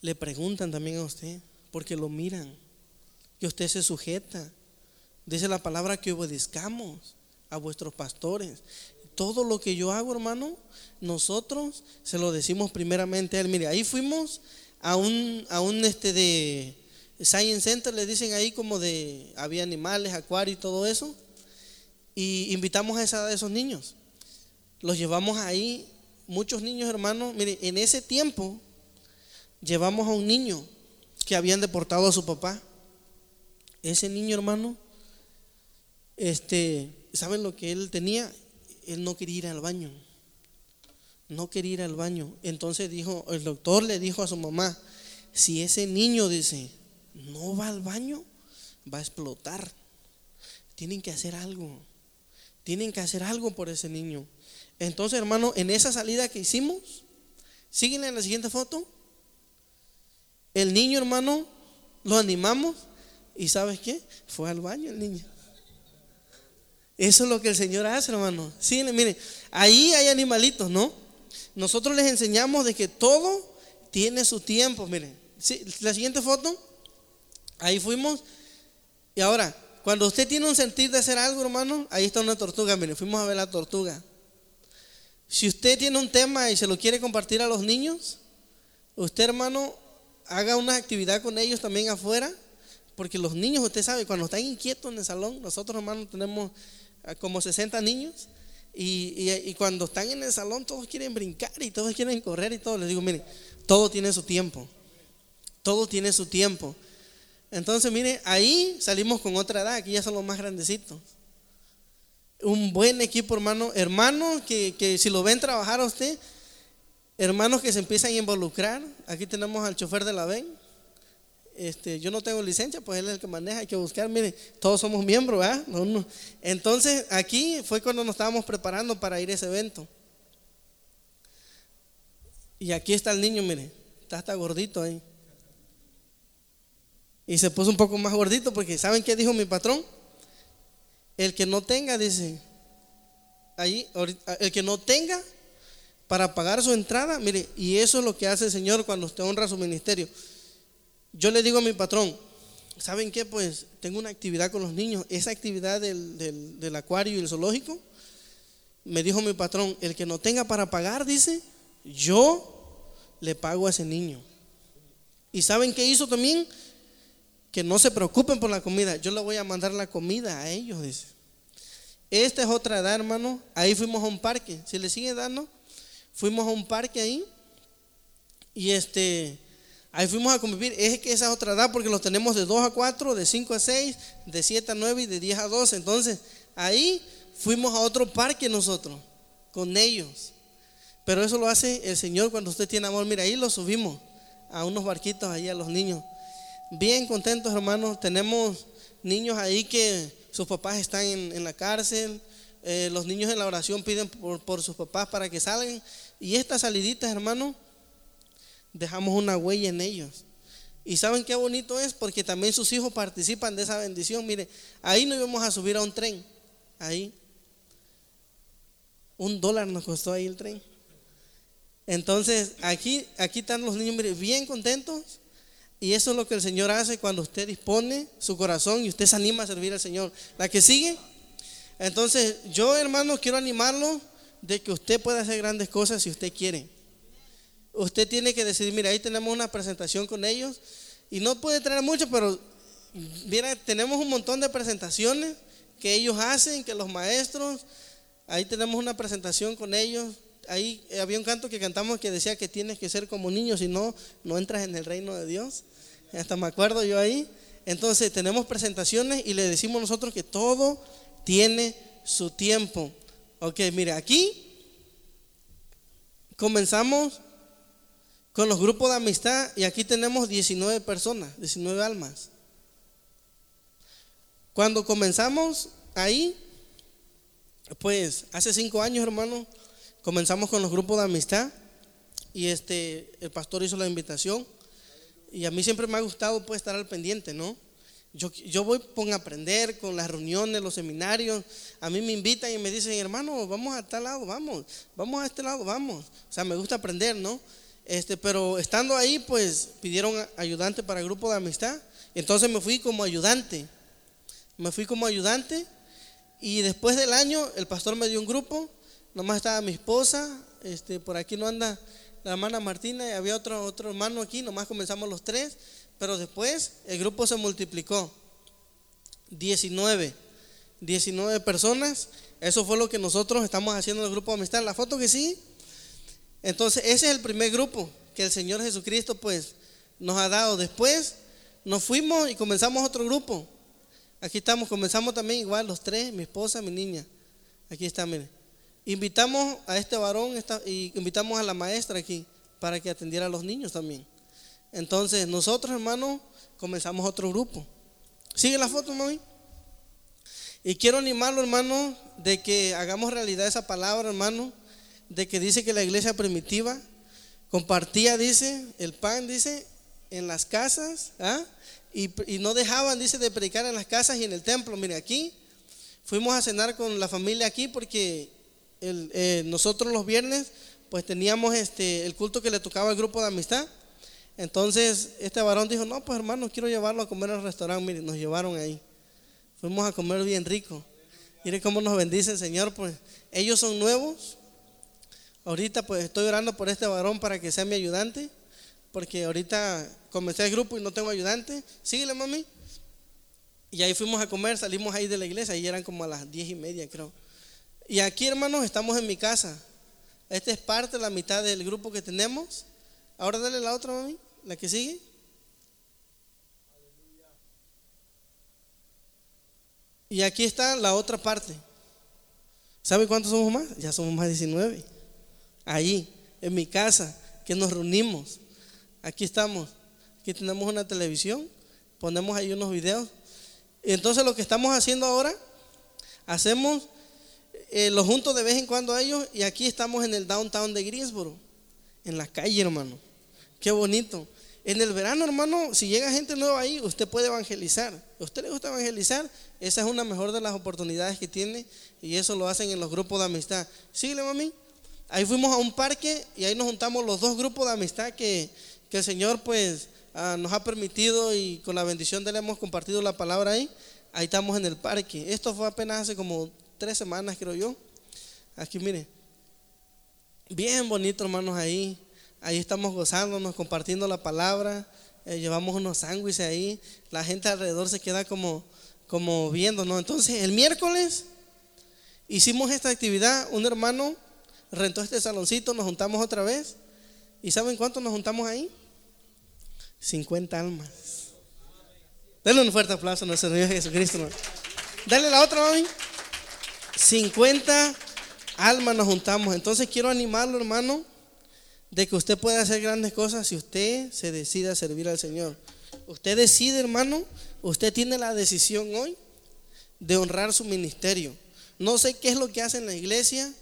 Le preguntan también a usted, porque lo miran, que usted se sujeta. Dice la palabra que obedezcamos a vuestros pastores. Todo lo que yo hago, hermano, nosotros se lo decimos primeramente a él. Mire, ahí fuimos a un, a un este de Science Center, le dicen ahí como de, había animales, acuario y todo eso. Y invitamos a, esa, a esos niños. Los llevamos ahí, muchos niños hermanos. Mire, en ese tiempo llevamos a un niño que habían deportado a su papá. Ese niño hermano, este, ¿saben lo que él tenía? Él no quería ir al baño. No quería ir al baño. Entonces dijo, el doctor le dijo a su mamá, si ese niño dice, no va al baño, va a explotar. Tienen que hacer algo. Tienen que hacer algo por ese niño. Entonces, hermano, en esa salida que hicimos, siguen en la siguiente foto. El niño, hermano, lo animamos y ¿sabes qué? Fue al baño el niño. Eso es lo que el Señor hace, hermano. Sí, miren, ahí hay animalitos, ¿no? Nosotros les enseñamos de que todo tiene su tiempo. Miren, la siguiente foto, ahí fuimos. Y ahora, cuando usted tiene un sentir de hacer algo, hermano, ahí está una tortuga. Miren, fuimos a ver la tortuga. Si usted tiene un tema y se lo quiere compartir a los niños, usted, hermano, haga una actividad con ellos también afuera, porque los niños, usted sabe, cuando están inquietos en el salón, nosotros, hermanos, tenemos como 60 niños, y, cuando están en el salón todos quieren brincar y todos quieren correr y todo. Les digo, miren, todo tiene su tiempo. Todo tiene su tiempo. Entonces, mire, ahí salimos con otra edad, aquí ya son los más grandecitos. Un buen equipo, hermano. Hermanos que, que si lo ven trabajar a usted, hermanos que se empiezan a involucrar. Aquí tenemos al chofer de la VEN. Este, yo no tengo licencia, pues él es el que maneja, hay que buscar, mire, todos somos miembros, ¿verdad? Entonces, aquí fue cuando nos estábamos preparando para ir a ese evento. Y aquí está el niño, mire, está hasta gordito ahí. Y se puso un poco más gordito porque ¿saben qué dijo mi patrón? El que no tenga, dice, ahí, el que no tenga para pagar su entrada, mire, y eso es lo que hace el Señor cuando usted honra su ministerio. Yo le digo a mi patrón, ¿saben qué? Pues tengo una actividad con los niños, esa actividad del, del, acuario y el zoológico, me dijo mi patrón, el que no tenga para pagar, dice, yo le pago a ese niño. ¿Y saben qué hizo también? que no se preocupen por la comida, yo le voy a mandar la comida a ellos, dice. Esta es otra edad, hermano. Ahí fuimos a un parque. Si le sigue dando, fuimos a un parque ahí. Y este, ahí fuimos a convivir. Es que esa es otra edad porque los tenemos de 2 a 4, de 5 a 6, de 7 a 9 y de 10 a 12. Entonces, ahí fuimos a otro parque nosotros, con ellos. Pero eso lo hace el Señor cuando usted tiene amor. Mira, ahí lo subimos a unos barquitos ahí a los niños bien contentos, hermanos. Tenemos niños ahí que sus papás están en, la cárcel. Eh, los niños en la oración piden por, sus papás para que salgan. Y estas saliditas, hermanos, dejamos una huella en ellos. Y saben qué bonito es porque también sus hijos participan de esa bendición. Mire, ahí nos íbamos a subir a un tren. Ahí. Un dólar nos costó ahí el tren. Entonces, aquí, aquí están los niños, mire, bien contentos y eso es lo que el Señor hace cuando usted dispone su corazón y usted se anima a servir al Señor. La que sigue. Entonces, yo hermano quiero animarlo de que usted pueda hacer grandes cosas si usted quiere. Usted tiene que decidir, mira, ahí tenemos una presentación con ellos y no puede traer mucho, pero mira, tenemos un montón de presentaciones que ellos hacen, que los maestros, ahí tenemos una presentación con ellos. Ahí había un canto que cantamos que decía que tienes que ser como niños, si no, no entras en el reino de Dios. Hasta me acuerdo yo ahí. Entonces tenemos presentaciones y le decimos nosotros que todo tiene su tiempo. Ok, mire, aquí comenzamos con los grupos de amistad y aquí tenemos 19 personas, 19 almas. Cuando comenzamos ahí, pues hace cinco años, hermano, comenzamos con los grupos de amistad y este, el pastor hizo la invitación y a mí siempre me ha gustado pues estar al pendiente, ¿no? Yo, yo voy con aprender, con las reuniones, los seminarios. A mí me invitan y me dicen, hermano, vamos a tal lado, vamos, vamos a este lado, vamos. O sea, me gusta aprender, ¿no? Este, pero estando ahí, pues pidieron ayudante para el grupo de amistad. Entonces me fui como ayudante. Me fui como ayudante y después del año el pastor me dio un grupo. Nomás estaba mi esposa, este, por aquí no anda la hermana Martina y había otro, otro hermano aquí. Nomás comenzamos los tres. Pero después el grupo se multiplicó. 19. 19 personas. Eso fue lo que nosotros estamos haciendo en el grupo de amistad. La foto que sí. Entonces, ese es el primer grupo que el Señor Jesucristo pues nos ha dado. Después nos fuimos y comenzamos otro grupo. Aquí estamos, comenzamos también igual los tres, mi esposa, mi niña. Aquí está, mire. Invitamos a este varón y invitamos a la maestra aquí para que atendiera a los niños también. Entonces, nosotros, hermanos, comenzamos otro grupo. ¿Sigue la foto, mami? Y quiero animarlo, hermano, de que hagamos realidad esa palabra, hermano, de que dice que la iglesia primitiva compartía, dice, el pan, dice, en las casas, ¿ah? y, no dejaban, dice, de predicar en las casas y en el templo. Mire, aquí fuimos a cenar con la familia aquí porque eh, nosotros los viernes, pues teníamos este, el culto que le tocaba al grupo de amistad. Entonces este varón dijo, no, pues hermano, quiero llevarlo a comer al restaurante. Mire, nos llevaron ahí. Fuimos a comer bien rico. Mire cómo nos bendice el Señor, pues ellos son nuevos. Ahorita pues estoy orando por este varón para que sea mi ayudante, porque ahorita comencé el grupo y no tengo ayudante. Síguele, mami. Y ahí fuimos a comer, salimos ahí de la iglesia, y eran como a las diez y media, creo. Y aquí, hermanos, estamos en mi casa. Esta es parte la mitad del grupo que tenemos. Ahora dale la otra, mami, la que sigue. Y aquí está la otra parte. ¿Sabe cuántos somos más? Ya somos más de 19. Ahí, en mi casa, que nos reunimos. Aquí estamos. Aquí tenemos una televisión. Ponemos ahí unos videos. Entonces lo que estamos haciendo ahora, hacemos eh, los juntos de vez en cuando a ellos. Y aquí estamos en el downtown de Greensboro. En la calle, hermano. Qué bonito. En el verano, hermano, si llega gente nueva ahí, usted puede evangelizar. ¿A usted le gusta evangelizar? Esa es una mejor de las oportunidades que tiene y eso lo hacen en los grupos de amistad. Síguele, mami. Ahí fuimos a un parque y ahí nos juntamos los dos grupos de amistad que, el Señor pues ah, nos ha permitido y con la bendición de él hemos compartido la palabra ahí. Ahí estamos en el parque. Esto fue apenas hace como tres semanas, creo yo. Aquí, mire. Bien bonito, hermanos, ahí. Ahí estamos gozándonos, compartiendo la palabra. Eh, llevamos unos sándwiches ahí. La gente alrededor se queda como, como viéndonos. Entonces, el miércoles hicimos esta actividad. Un hermano rentó este saloncito, nos juntamos otra vez. ¿Y saben cuánto nos juntamos ahí? 50 almas. Denle un fuerte aplauso a nuestro Señor Jesucristo. Dale la otra, mami. 50 almas nos juntamos. Entonces quiero animarlo, hermano, de que usted puede hacer grandes cosas si usted se decide a servir al Señor. Usted decide, hermano, usted tiene la decisión hoy de honrar su ministerio. No sé qué es lo que hace en la iglesia.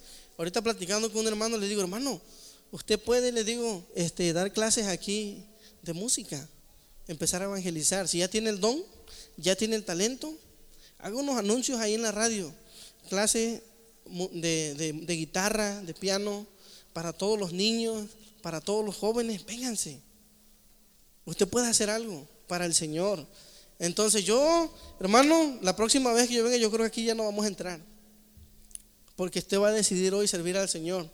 Ahorita platicando con un hermano le digo, hermano, usted puede, le digo, este, dar clases aquí de música, empezar a evangelizar. Si ya tiene el don, ya tiene el talento, haga unos anuncios ahí en la radio, clase de, de guitarra, de piano, para todos los niños, para todos los jóvenes, vénganse. Usted puede hacer algo para el Señor. Entonces yo, hermano, la próxima vez que yo venga, yo creo que aquí ya no vamos a entrar. Porque usted va a decidir hoy servir al Señor.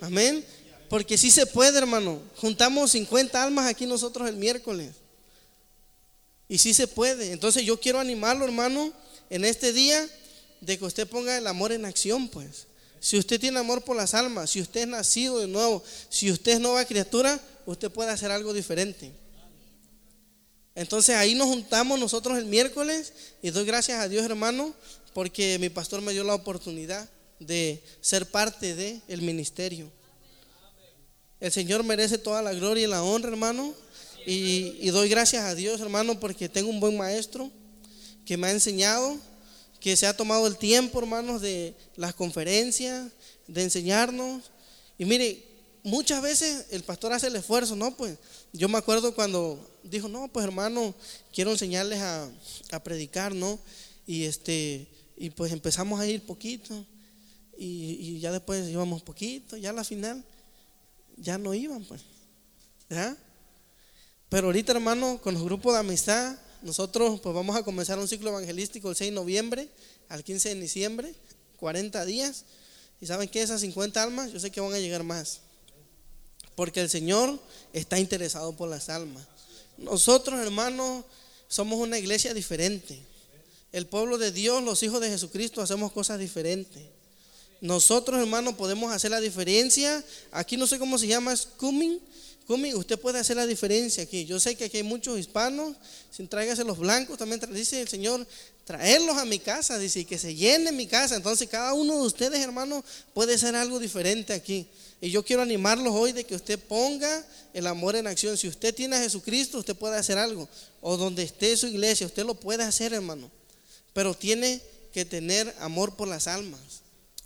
Amén. Porque si se puede, hermano. Juntamos 50 almas aquí nosotros el miércoles. Y si se puede. Entonces yo quiero animarlo, hermano, en este día, de que usted ponga el amor en acción, pues. Si usted tiene amor por las almas, si usted es nacido de nuevo, si usted es nueva criatura, usted puede hacer algo diferente. Entonces ahí nos juntamos nosotros el miércoles y doy gracias a Dios hermano porque mi pastor me dio la oportunidad de ser parte del el ministerio. El Señor merece toda la gloria y la honra hermano y, doy gracias a Dios hermano porque tengo un buen maestro que me ha enseñado que se ha tomado el tiempo, hermanos, de las conferencias, de enseñarnos. Y mire, muchas veces el pastor hace el esfuerzo, ¿no? Pues yo me acuerdo cuando dijo, no, pues hermano, quiero enseñarles a predicar, ¿no? Y este, y pues empezamos a ir poquito. Y, ya después íbamos poquito, ya a la final ya no iban, pues. ¿Ya? Pero ahorita, hermano, con los grupos de amistad, nosotros pues vamos a comenzar un ciclo evangelístico el 6 de noviembre al 15 de diciembre, 40 días. Y saben que esas 50 almas, yo sé que van a llegar más. Porque el Señor está interesado por las almas. Nosotros, hermanos, somos una iglesia diferente. El pueblo de Dios, los hijos de Jesucristo, hacemos cosas diferentes. Nosotros, hermanos, podemos hacer la diferencia. Aquí no sé cómo se llama, es coming usted puede hacer la diferencia aquí. Yo sé que aquí hay muchos hispanos, sin tráigase los blancos, también dice el Señor, traerlos a mi casa, dice, y que se llene mi casa. Entonces cada uno de ustedes, hermanos, puede hacer algo diferente aquí. Y yo quiero animarlos hoy de que usted ponga el amor en acción. Si usted tiene a Jesucristo, usted puede hacer algo. O donde esté su iglesia, usted lo puede hacer, hermano. Pero tiene que tener amor por las almas.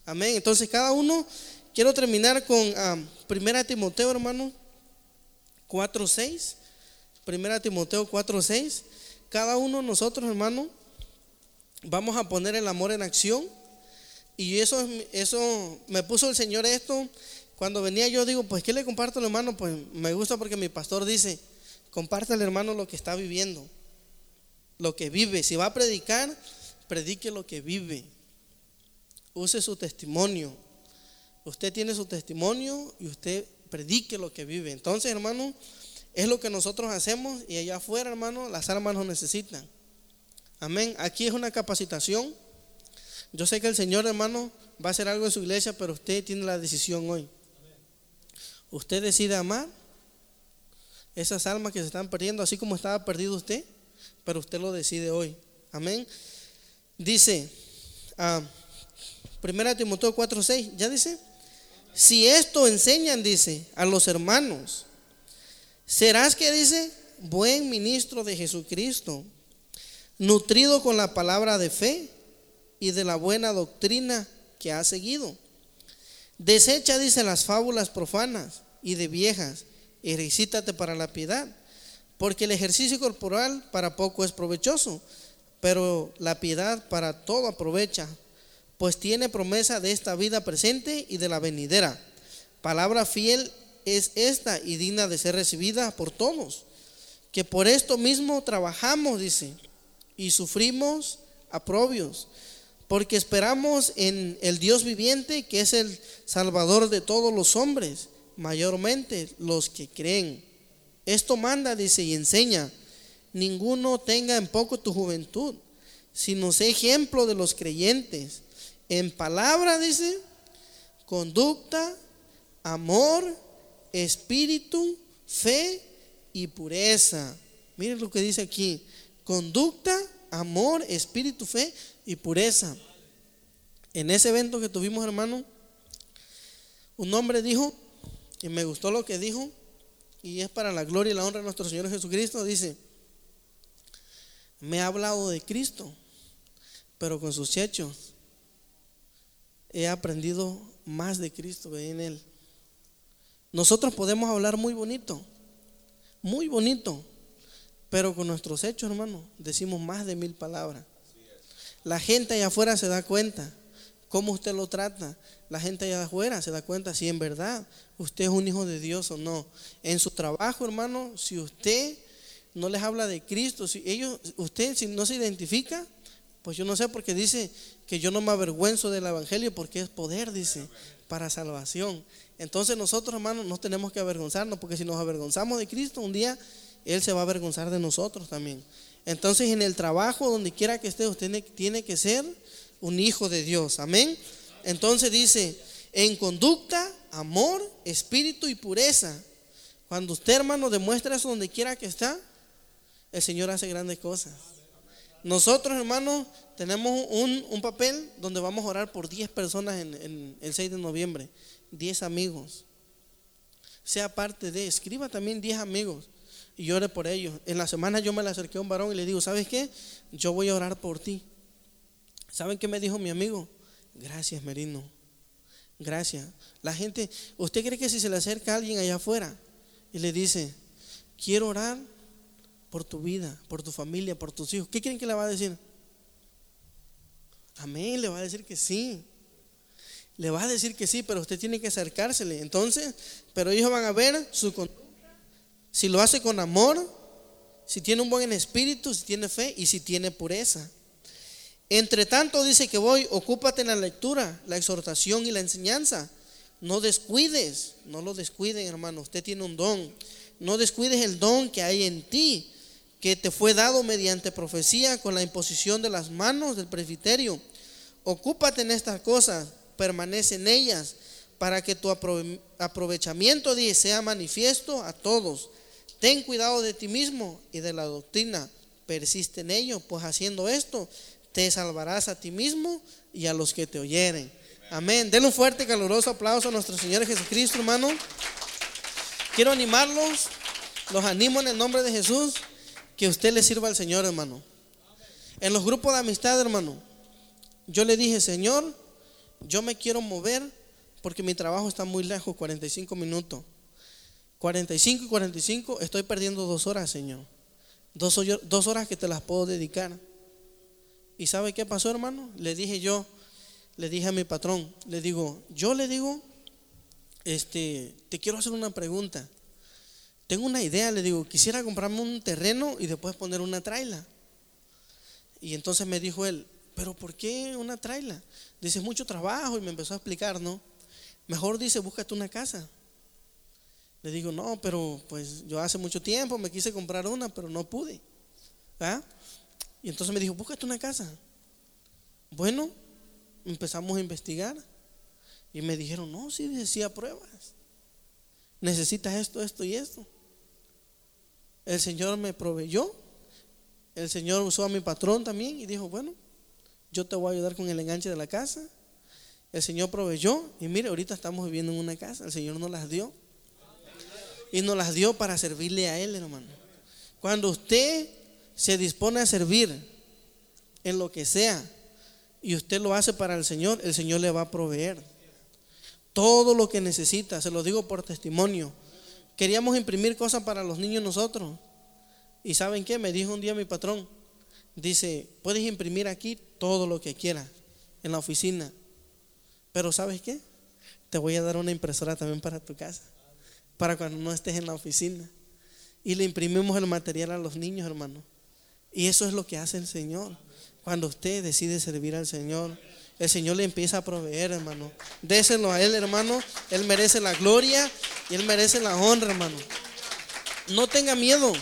Amén. Entonces cada uno, quiero terminar con ah, Primera Timoteo, hermano 4.6, Primera Timoteo 4.6, cada uno de nosotros, hermano, vamos a poner el amor en acción. Y eso, eso me puso el Señor esto. Cuando venía yo digo, pues ¿qué le comparto al hermano? Pues me gusta porque mi pastor dice, comparte al hermano lo que está viviendo, lo que vive. Si va a predicar, predique lo que vive. Use su testimonio. Usted tiene su testimonio y usted predique lo que vive. Entonces, hermano, es lo que nosotros hacemos y allá afuera, hermano, las almas nos necesitan. Amén. Aquí es una capacitación. Yo sé que el Señor, hermano, va a hacer algo en su iglesia, pero usted tiene la decisión hoy. Usted decide amar esas almas que se están perdiendo, así como estaba perdido usted, pero usted lo decide hoy. Amén. Dice, uh, Primera Timoteo 4:6, ¿ya dice? Si esto enseñan, dice, a los hermanos, serás que dice, buen ministro de Jesucristo, nutrido con la palabra de fe y de la buena doctrina que ha seguido. Desecha, dice, las fábulas profanas y de viejas, y recítate para la piedad, porque el ejercicio corporal para poco es provechoso, pero la piedad para todo aprovecha, pues tiene promesa de esta vida presente y de la venidera. Palabra fiel es esta y digna de ser recibida por todos, que por esto mismo trabajamos, dice, y sufrimos aprobios, porque esperamos en el Dios viviente, que es el Salvador de todos los hombres, mayormente los que creen. Esto manda, dice, y enseña, ninguno tenga en poco tu juventud, sino sé ejemplo de los creyentes en palabra, dice, conducta, amor, espíritu, fe y pureza. Miren lo que dice aquí. Conducta, amor, espíritu, fe y pureza. En ese evento que tuvimos, hermano, un hombre dijo, y me gustó lo que dijo, y es para la gloria y la honra de nuestro Señor Jesucristo, dice, me ha hablado de Cristo, pero con sus hechos he aprendido más de Cristo en Él. Nosotros podemos hablar muy bonito, muy bonito, pero con nuestros hechos, hermano, decimos más de mil palabras. La gente allá afuera se da cuenta cómo usted lo trata. La gente allá afuera se da cuenta si en verdad usted es un hijo de Dios o no. En su trabajo, hermano, si usted no les habla de Cristo, si ellos, usted si no se identifica, pues yo no sé porque dice que yo no me avergüenzo del Evangelio porque es poder, dice, para salvación. Entonces nosotros, hermanos, no tenemos que avergonzarnos porque si nos avergonzamos de Cristo, un día Él se va a avergonzar de nosotros también. Entonces en el trabajo, donde quiera que esté, usted tiene que ser un hijo de Dios. Amén. Entonces dice, en conducta, amor, espíritu y pureza. Cuando usted, hermano, demuestra eso donde quiera que está, el Señor hace grandes cosas. Nosotros, hermanos, tenemos un, papel donde vamos a orar por 10 personas en, el 6 de noviembre. 10 amigos. Sea parte de, escriba también 10 amigos y llore por ellos. En la semana yo me le acerqué a un varón y le digo, ¿sabes qué? Yo voy a orar por ti. ¿Saben qué me dijo mi amigo? Gracias, Merino. Gracias. La gente, ¿usted cree que si se le acerca a alguien allá afuera y le dice, quiero orar por tu vida, por tu familia, por tus hijos, ¿qué creen que le va a decir? Amén, le va a decir que sí. Le va a decir que sí, pero usted tiene que acercársele. Entonces, pero ellos van a ver su conducta. Si lo hace con amor, si tiene un buen espíritu, si tiene fe y si tiene pureza. Entre tanto dice que voy, ocúpate en la lectura, la exhortación y la enseñanza. No descuides, no lo descuiden, hermano. Usted tiene un don. No descuides el don que hay en ti, que te fue dado mediante profecía con la imposición de las manos del presbiterio. Ocúpate en estas cosas, permanece en ellas, para que tu aprovechamiento sea manifiesto a todos. Ten cuidado de ti mismo y de la doctrina. Persiste en ello, pues haciendo esto te salvarás a ti mismo y a los que te oyeren. Amén. Denle un fuerte y caluroso aplauso a nuestro Señor Jesucristo, hermano. Quiero animarlos, los animo en el nombre de Jesús, que usted le sirva al Señor, hermano. En los grupos de amistad, hermano, yo le dije, Señor, yo me quiero mover porque mi trabajo está muy lejos, 45 minutos. 45 y 45, estoy perdiendo dos horas, Señor. Dos, dos horas que te las puedo dedicar. ¿Y sabe qué pasó, hermano? Le dije yo, le dije a mi patrón, le digo, yo le digo, este, te quiero hacer una pregunta. Tengo una idea, le digo, quisiera comprarme un terreno y después poner una traila. Y entonces me dijo él, pero ¿por qué una traila? Dice, mucho trabajo y me empezó a explicar, ¿no? Mejor dice, búscate una casa. Le digo, no, pero pues yo hace mucho tiempo me quise comprar una, pero no pude. ¿Ah? Y entonces me dijo, búscate una casa. Bueno, empezamos a investigar y me dijeron, no, sí, decía pruebas. Necesitas esto, esto y esto. El Señor me proveyó. El Señor usó a mi patrón también y dijo, bueno, yo te voy a ayudar con el enganche de la casa. El Señor proveyó y mire, ahorita estamos viviendo en una casa. El Señor nos las dio. Y nos las dio para servirle a Él, hermano. Cuando usted se dispone a servir en lo que sea y usted lo hace para el Señor, el Señor le va a proveer todo lo que necesita. Se lo digo por testimonio. Queríamos imprimir cosas para los niños nosotros. ¿Y saben qué? Me dijo un día mi patrón, dice, puedes imprimir aquí todo lo que quieras en la oficina. Pero ¿sabes qué? Te voy a dar una impresora también para tu casa, para cuando no estés en la oficina. Y le imprimimos el material a los niños, hermano. Y eso es lo que hace el Señor. Cuando usted decide servir al Señor, el Señor le empieza a proveer, hermano. Déselo a Él, hermano. Él merece la gloria y Él merece la honra, hermano. No tenga miedo.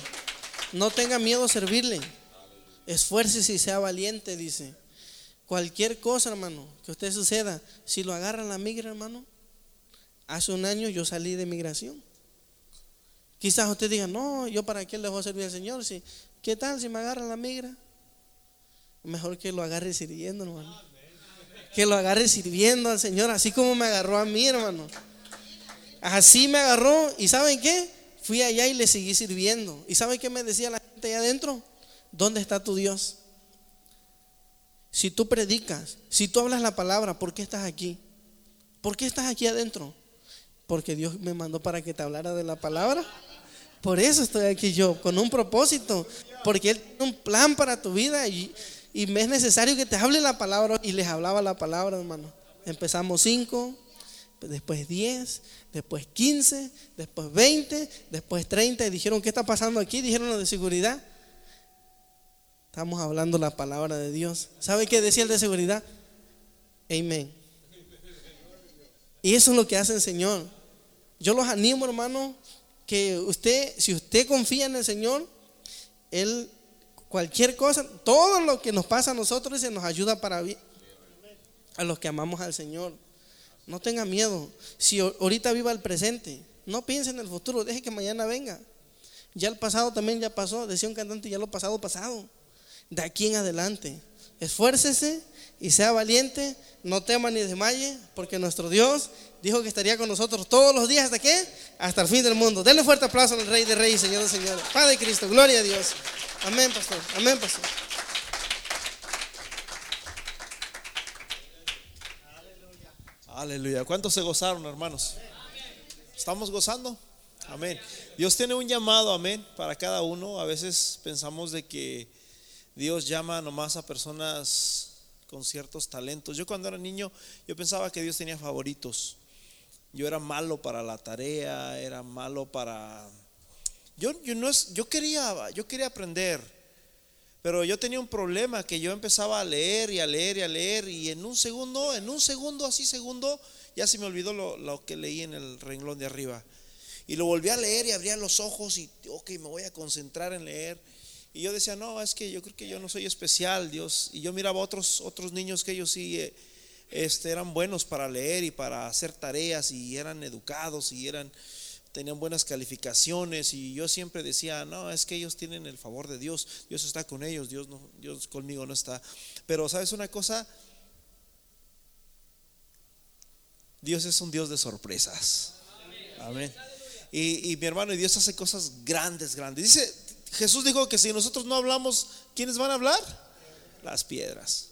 No tenga miedo a servirle. Esfuércese y sea valiente, dice. Cualquier cosa, hermano, que usted suceda, si lo agarra la migra, hermano. Hace un año yo salí de migración. Quizás usted diga, no, yo para qué le voy a servir al Señor si ¿Qué tal si me agarra la migra? Mejor que lo agarre sirviendo, hermano. Que lo agarre sirviendo al Señor, así como me agarró a mí, hermano. Así me agarró. ¿Y saben qué? Fui allá y le seguí sirviendo. ¿Y saben qué me decía la gente allá adentro? ¿Dónde está tu Dios? Si tú predicas, si tú hablas la palabra, ¿por qué estás aquí? ¿Por qué estás aquí adentro? Porque Dios me mandó para que te hablara de la palabra. Por eso estoy aquí yo, con un propósito, porque Él tiene un plan para tu vida y, me es necesario que te hable la palabra. Y les hablaba la palabra, hermano. Empezamos cinco, después diez, después quince, después veinte, después treinta. Y dijeron, ¿qué está pasando aquí? Dijeron los de seguridad. Estamos hablando la palabra de Dios. ¿Sabe qué decía el de seguridad? Amén. Y eso es lo que hace el Señor. Yo los animo, hermano, que usted, si usted confía en el Señor, Él, cualquier cosa, todo lo que nos pasa a nosotros, se nos ayuda para bien. A los que amamos al Señor. No tenga miedo. Si ahorita viva el presente, no piense en el futuro, deje que mañana venga. Ya el pasado también ya pasó, decía un cantante, ya lo pasado, pasado. De aquí en adelante, esfuércese y sea valiente, no tema ni desmaye, porque nuestro Dios dijo que estaría con nosotros todos los días hasta qué? Hasta el fin del mundo. Denle fuerte aplauso al Rey de Reyes, Señor de Señores. Padre Cristo, gloria a Dios. Amén, pastor. Amén, pastor. Aleluya. ¿Cuántos se gozaron, hermanos? ¿Estamos gozando? Amén. Dios tiene un llamado, amén, para cada uno. A veces pensamos de que Dios llama nomás a personas con ciertos talentos. Yo cuando era niño, yo pensaba que Dios tenía favoritos. Yo era malo para la tarea, era malo para yo, yo no yo quería, yo quería aprender, pero yo tenía un problema que yo empezaba a leer y a leer y a leer y en un segundo, en un segundo, así segundo, ya se me olvidó lo, lo que leí en el renglón de arriba. Y lo volví a leer y abría los ojos y, ok, me voy a concentrar en leer. Y yo decía, no, es que yo creo que yo no soy especial, Dios. Y yo miraba a otros, otros niños que ellos sí eh, este, eran buenos para leer y para hacer tareas y eran educados y eran tenían buenas calificaciones y yo siempre decía, no, es que ellos tienen el favor de Dios, Dios está con ellos, Dios, no, Dios conmigo no está. Pero sabes una cosa, Dios es un Dios de sorpresas. Amén. Y, y, mi hermano, y Dios hace cosas grandes, grandes. Dice, Jesús dijo que si nosotros no hablamos, ¿quiénes van a hablar? Las piedras.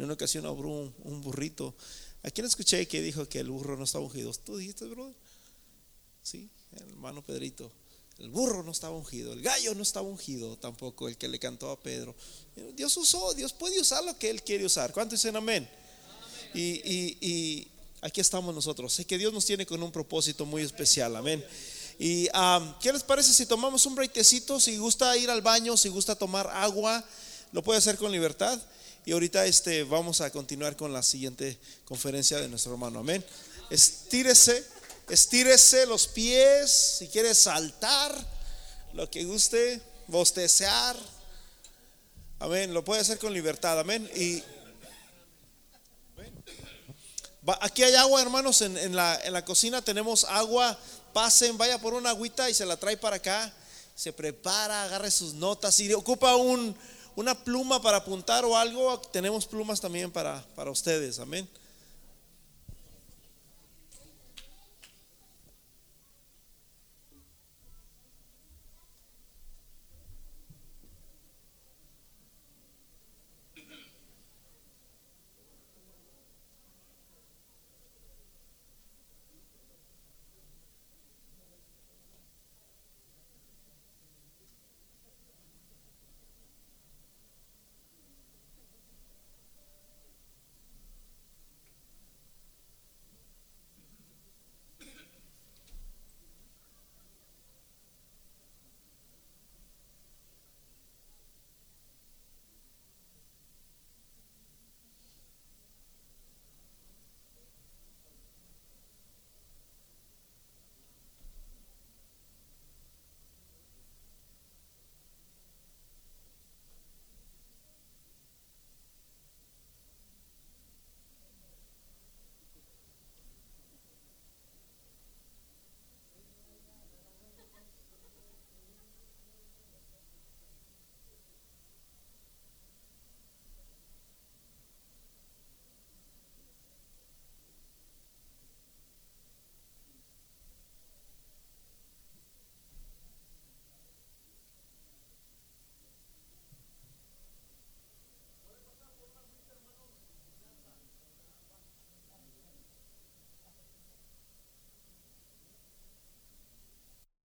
En una ocasión habló un, un burrito. ¿A quién escuché que dijo que el burro no estaba ungido? ¿Tú dijiste, brother? Sí hermano Pedrito. El burro no estaba ungido, el gallo no estaba ungido tampoco, el que le cantó a Pedro. Dios usó, Dios puede usar lo que Él quiere usar. ¿Cuántos dicen amén? Y, aquí estamos nosotros. Sé que Dios nos tiene con un propósito muy especial, amén. Y ¿qué les parece si tomamos un breitecito? Si gusta ir al baño, si gusta tomar agua, lo puede hacer con libertad. Y ahorita este, vamos a continuar con la siguiente conferencia de nuestro hermano, amén. Estírese. Estírese los pies, si quiere saltar, lo que guste, bostecear. Amén, lo puede hacer con libertad, amén. Y aquí hay agua, hermanos, en, la, en la cocina tenemos agua. Pasen, vaya por una agüita y se la trae para acá. Se prepara, agarre sus notas. Si ocupa un, una pluma para apuntar o algo, tenemos plumas también para, para ustedes, amén.